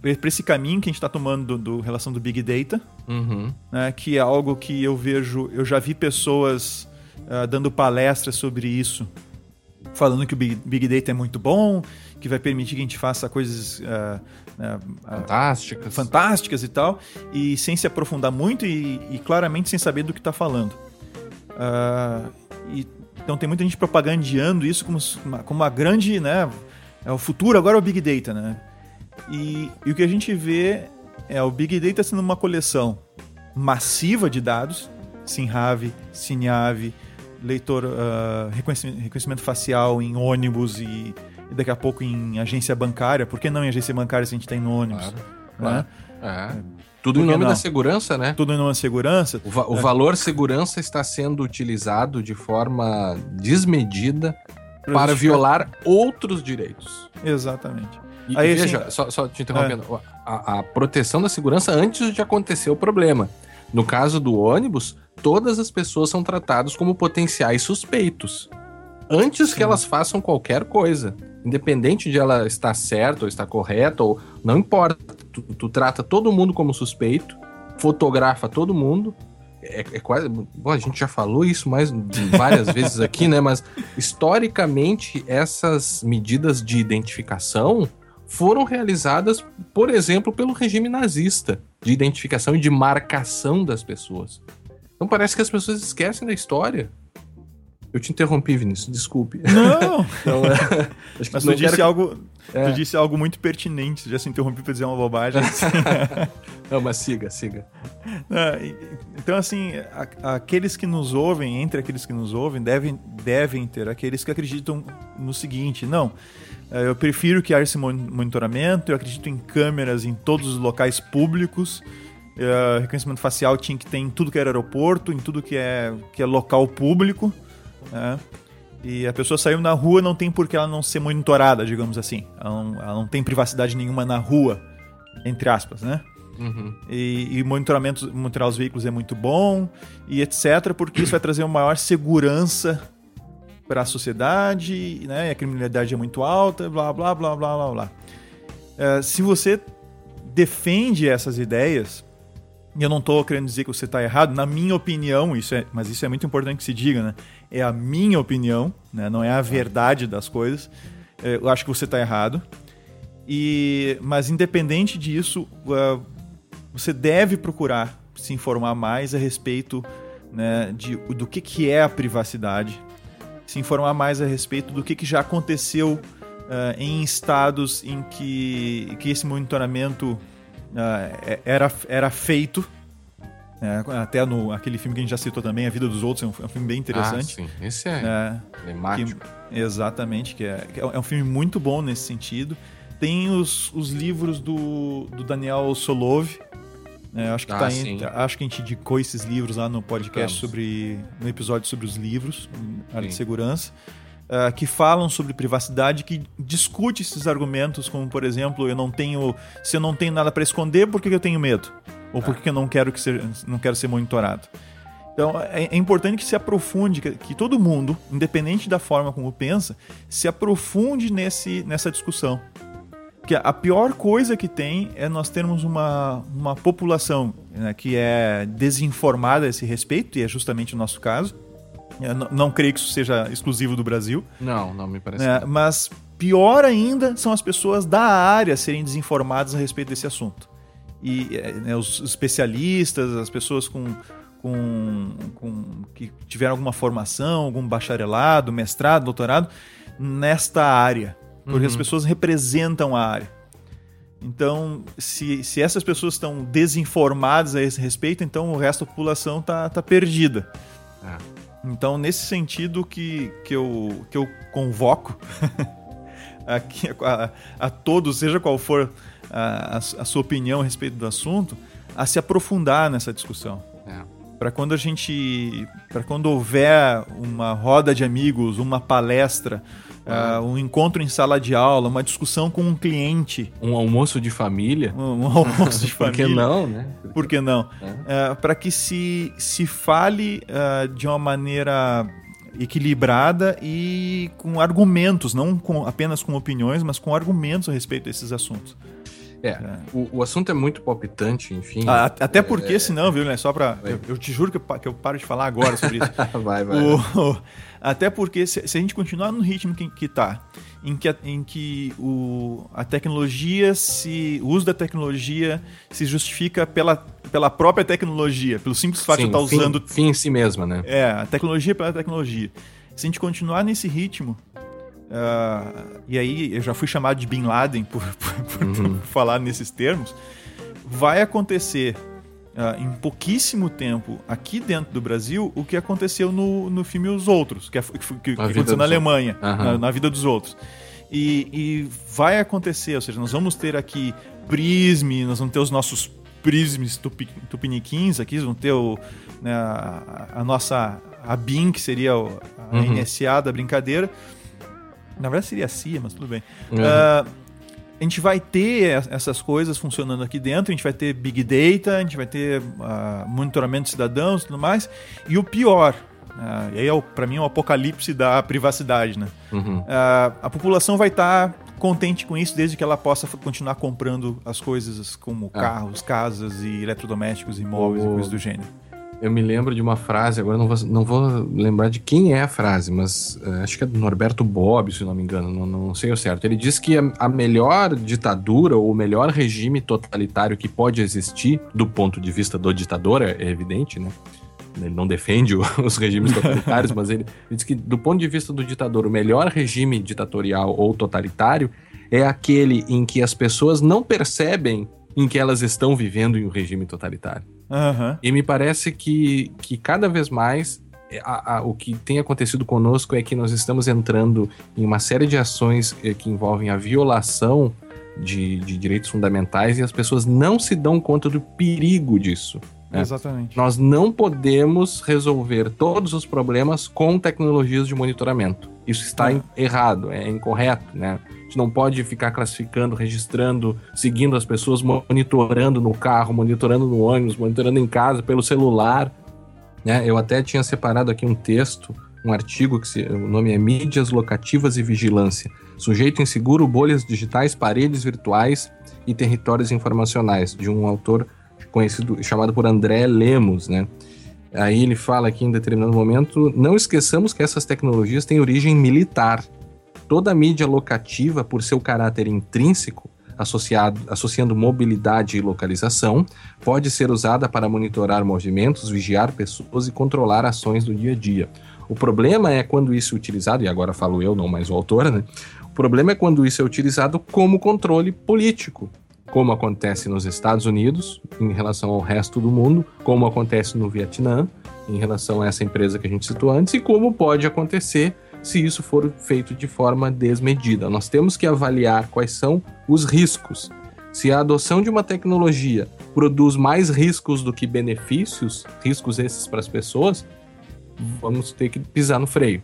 para esse caminho que a gente está tomando do, do, relação do Big Data, uhum. né, que é algo que eu vejo, eu já vi pessoas uh, dando palestras sobre isso, falando que o Big, Big, Data é muito bom, que vai permitir que a gente faça coisas uh, uh, fantásticas. fantásticas e tal, e sem se aprofundar muito e, e claramente sem saber do que está falando. E, então tem muita gente propagandeando isso como, como uma grande, né, é o futuro, agora é o Big Data, né? E, e o que a gente vê é o Big Data sendo uma coleção massiva de dados, SimRave, Cineave, leitor, uh, reconhecimento, reconhecimento, facial em ônibus e, e, daqui a pouco em agência bancária. Por que não em agência bancária se a gente tem tá no ônibus? Claro, né? claro. É. Tudo em nome da segurança, né? Tudo em nome da segurança. O, va o é. valor segurança está sendo utilizado de forma desmedida para violar outros direitos. Exatamente. E, Aí, veja, assim, só, só, te interrompendo, é. a, a, proteção da segurança antes de acontecer o problema. No caso do ônibus, todas as pessoas são tratadas como potenciais suspeitos. Antes Sim. que elas façam qualquer coisa. Independente de ela estar certa ou estar correta, ou não importa. Tu, tu trata todo mundo como suspeito, fotografa todo mundo, é, é, quase. Bom, a gente já falou isso mais várias (laughs) vezes aqui, né? Mas historicamente, essas medidas de identificação foram realizadas, por exemplo, pelo regime nazista, de identificação e de marcação das pessoas. Então parece que as pessoas esquecem da história. Eu te interrompi, Vinícius, desculpe. Não! (laughs) então, é, (laughs) Mas tu disse, algo, é. tu disse algo muito pertinente, já se interrompi para dizer uma bobagem. (laughs) Assim. não, mas siga, siga. então, assim, aqueles que nos ouvem, entre aqueles que nos ouvem, devem, devem ter aqueles que acreditam no seguinte: não, é, eu prefiro que haja esse monitoramento, eu acredito em câmeras em todos os locais públicos. Uh, reconhecimento facial tinha que ter em tudo que era aeroporto, em tudo que é, que é local público. Né? E a pessoa saiu na rua, não tem por que ela não ser monitorada, digamos assim. Ela não, ela não tem privacidade nenhuma na rua, entre aspas, né? Uhum. E, e monitoramento, monitorar os veículos é muito bom, e etc., porque isso vai trazer uma maior segurança para a sociedade, né? a criminalidade é muito alta, blá, blá, blá, blá, blá, blá. É, se você defende essas ideias, eu não estou querendo dizer que você está errado, na minha opinião, isso é, mas isso é muito importante que se diga, né? É a minha opinião, né? não é a verdade das coisas. É, eu acho que você está errado. E, mas independente disso, uh, você deve procurar se informar mais a respeito né, de, do que, que é a privacidade, se informar mais a respeito do que, que já aconteceu uh, em estados em que, que esse monitoramento uh, era, era feito. Né, até no aquele filme que a gente já citou também, A Vida dos Outros, é um, é um filme bem interessante. Ah, sim. Esse é, é Que, exatamente, que é, que é um filme muito bom nesse sentido. Tem os, os livros do, do Daniel Solov, é, acho, que ah, tá em, acho que a gente indicou esses livros lá no podcast sobre. no episódio sobre os livros, área de segurança. Uh, que falam sobre privacidade, que discute esses argumentos, como por exemplo, eu não tenho. Se eu não tenho nada para esconder, por que eu tenho medo? Ou por que eu não quero, que ser, não quero ser monitorado? Então é, é importante que se aprofunde, que, que, todo mundo, independente da forma como pensa, se aprofunde nesse, nessa discussão. Porque a pior coisa que tem é nós termos uma, uma população né, que é desinformada a esse respeito, e é justamente o nosso caso. Eu não, creio que isso seja exclusivo do Brasil. Não, não me parece. É, mas pior ainda são as pessoas da área serem desinformadas a respeito desse assunto. E é, né, os especialistas, as pessoas com, com, com, que tiveram alguma formação, algum bacharelado, mestrado, doutorado, nesta área porque uhum. as pessoas representam a área. Então, se, se essas pessoas estão desinformadas a esse respeito, então o resto da população está tá perdida. É. Então, nesse sentido que, que, eu, que eu convoco (laughs) aqui a, a, todos, seja qual for a, a, a, sua opinião a respeito do assunto, a se aprofundar nessa discussão. É. Para quando a gente. Para quando houver uma roda de amigos, uma palestra, Uh, um encontro em sala de aula, uma discussão com um cliente. Um almoço de família. Um, um almoço de família. (laughs) Por que não, né? Por que não? É. Uh, Para que se, se fale uh, de uma maneira equilibrada e com argumentos, não com, apenas com opiniões, mas com argumentos a respeito desses assuntos. É, é. O, o, assunto é muito palpitante, enfim. Ah, até porque, é, senão, viu, né? Só pra. Eu, eu, te juro que eu, que eu paro de falar agora sobre isso. (laughs) vai, vai. O, (laughs) até porque, se, se, a gente continuar no ritmo que, que tá, em que, em que o, a tecnologia se. O uso da tecnologia se justifica pela, pela própria tecnologia, pelo simples fato Sim, de estar tá usando. Fim em si mesma, né? É, a tecnologia pela tecnologia. Se a gente continuar nesse ritmo, Uh, e aí eu já fui chamado de Bin Laden por, (laughs) por, por, uhum. por falar nesses termos. Vai acontecer uh, em pouquíssimo tempo aqui dentro do Brasil o que aconteceu no, no filme Os Outros, que, é, que, que, que aconteceu na Alemanha, uhum. na, na, vida dos outros. E, e, vai acontecer, ou seja, nós vamos ter aqui Prisme, nós vamos ter os nossos Prismes tupi, tupiniquins aqui, vamos ter o, né, a, a, nossa a BIM, que seria a uhum. NSA da brincadeira. Na verdade seria a CIA, mas tudo bem. Uhum. Uh, a gente vai ter essas coisas funcionando aqui dentro, a gente vai ter Big Data, a gente vai ter uh, monitoramento de cidadãos e tudo mais. E o pior, uh, e aí é para mim é o apocalipse da privacidade, né? Uhum. Uh, a população vai estar tá contente com isso desde que ela possa continuar comprando as coisas como ah. carros, casas e eletrodomésticos, imóveis o... e coisas do gênero eu me lembro de uma frase, agora não vou, não vou lembrar de quem é a frase, mas uh, acho que é do Norberto Bob, se não me engano, não, não sei o certo. Ele diz que a, a, melhor ditadura ou o melhor regime totalitário que pode existir, do ponto de vista do ditador, é, é evidente, né? Ele não defende (laughs) os regimes (laughs) totalitários, mas ele, ele diz que, do ponto de vista do ditador, o melhor regime ditatorial ou totalitário é aquele em que as pessoas não percebem em que elas estão vivendo em um regime totalitário. Uhum. E me parece que, que cada vez mais é, a, a, o que tem acontecido conosco é que nós estamos entrando em uma série de ações eh, que envolvem a violação de, de, direitos fundamentais e as pessoas não se dão conta do perigo disso. Né? Exatamente. Nós não podemos resolver todos os problemas com tecnologias de monitoramento. Isso está é. errado, é incorreto, né? A gente não pode ficar classificando, registrando, seguindo as pessoas, monitorando no carro, monitorando no ônibus, monitorando em casa, pelo celular. Né? Eu até tinha separado aqui um texto, um artigo que se, o nome é Mídias Locativas e Vigilância. Sujeito inseguro, bolhas digitais, paredes virtuais e territórios informacionais, de um autor conhecido, chamado por André Lemos, né? Aí ele fala aqui em determinado momento: não esqueçamos que essas tecnologias têm origem militar. Toda mídia locativa, por seu caráter intrínseco, associado, associando mobilidade e localização, pode ser usada para monitorar movimentos, vigiar pessoas e controlar ações do dia a dia. O problema é quando isso é utilizado, e agora falo eu, não mais o autor, né? O problema é quando isso é utilizado como controle político, como acontece nos Estados Unidos em relação ao resto do mundo, como acontece no Vietnã em relação a essa empresa que a gente citou antes e como pode acontecer se isso for feito de forma desmedida. Nós temos que avaliar quais são os riscos. Se a adoção de uma tecnologia produz mais riscos do que benefícios, riscos esses para as pessoas, vamos ter que pisar no freio.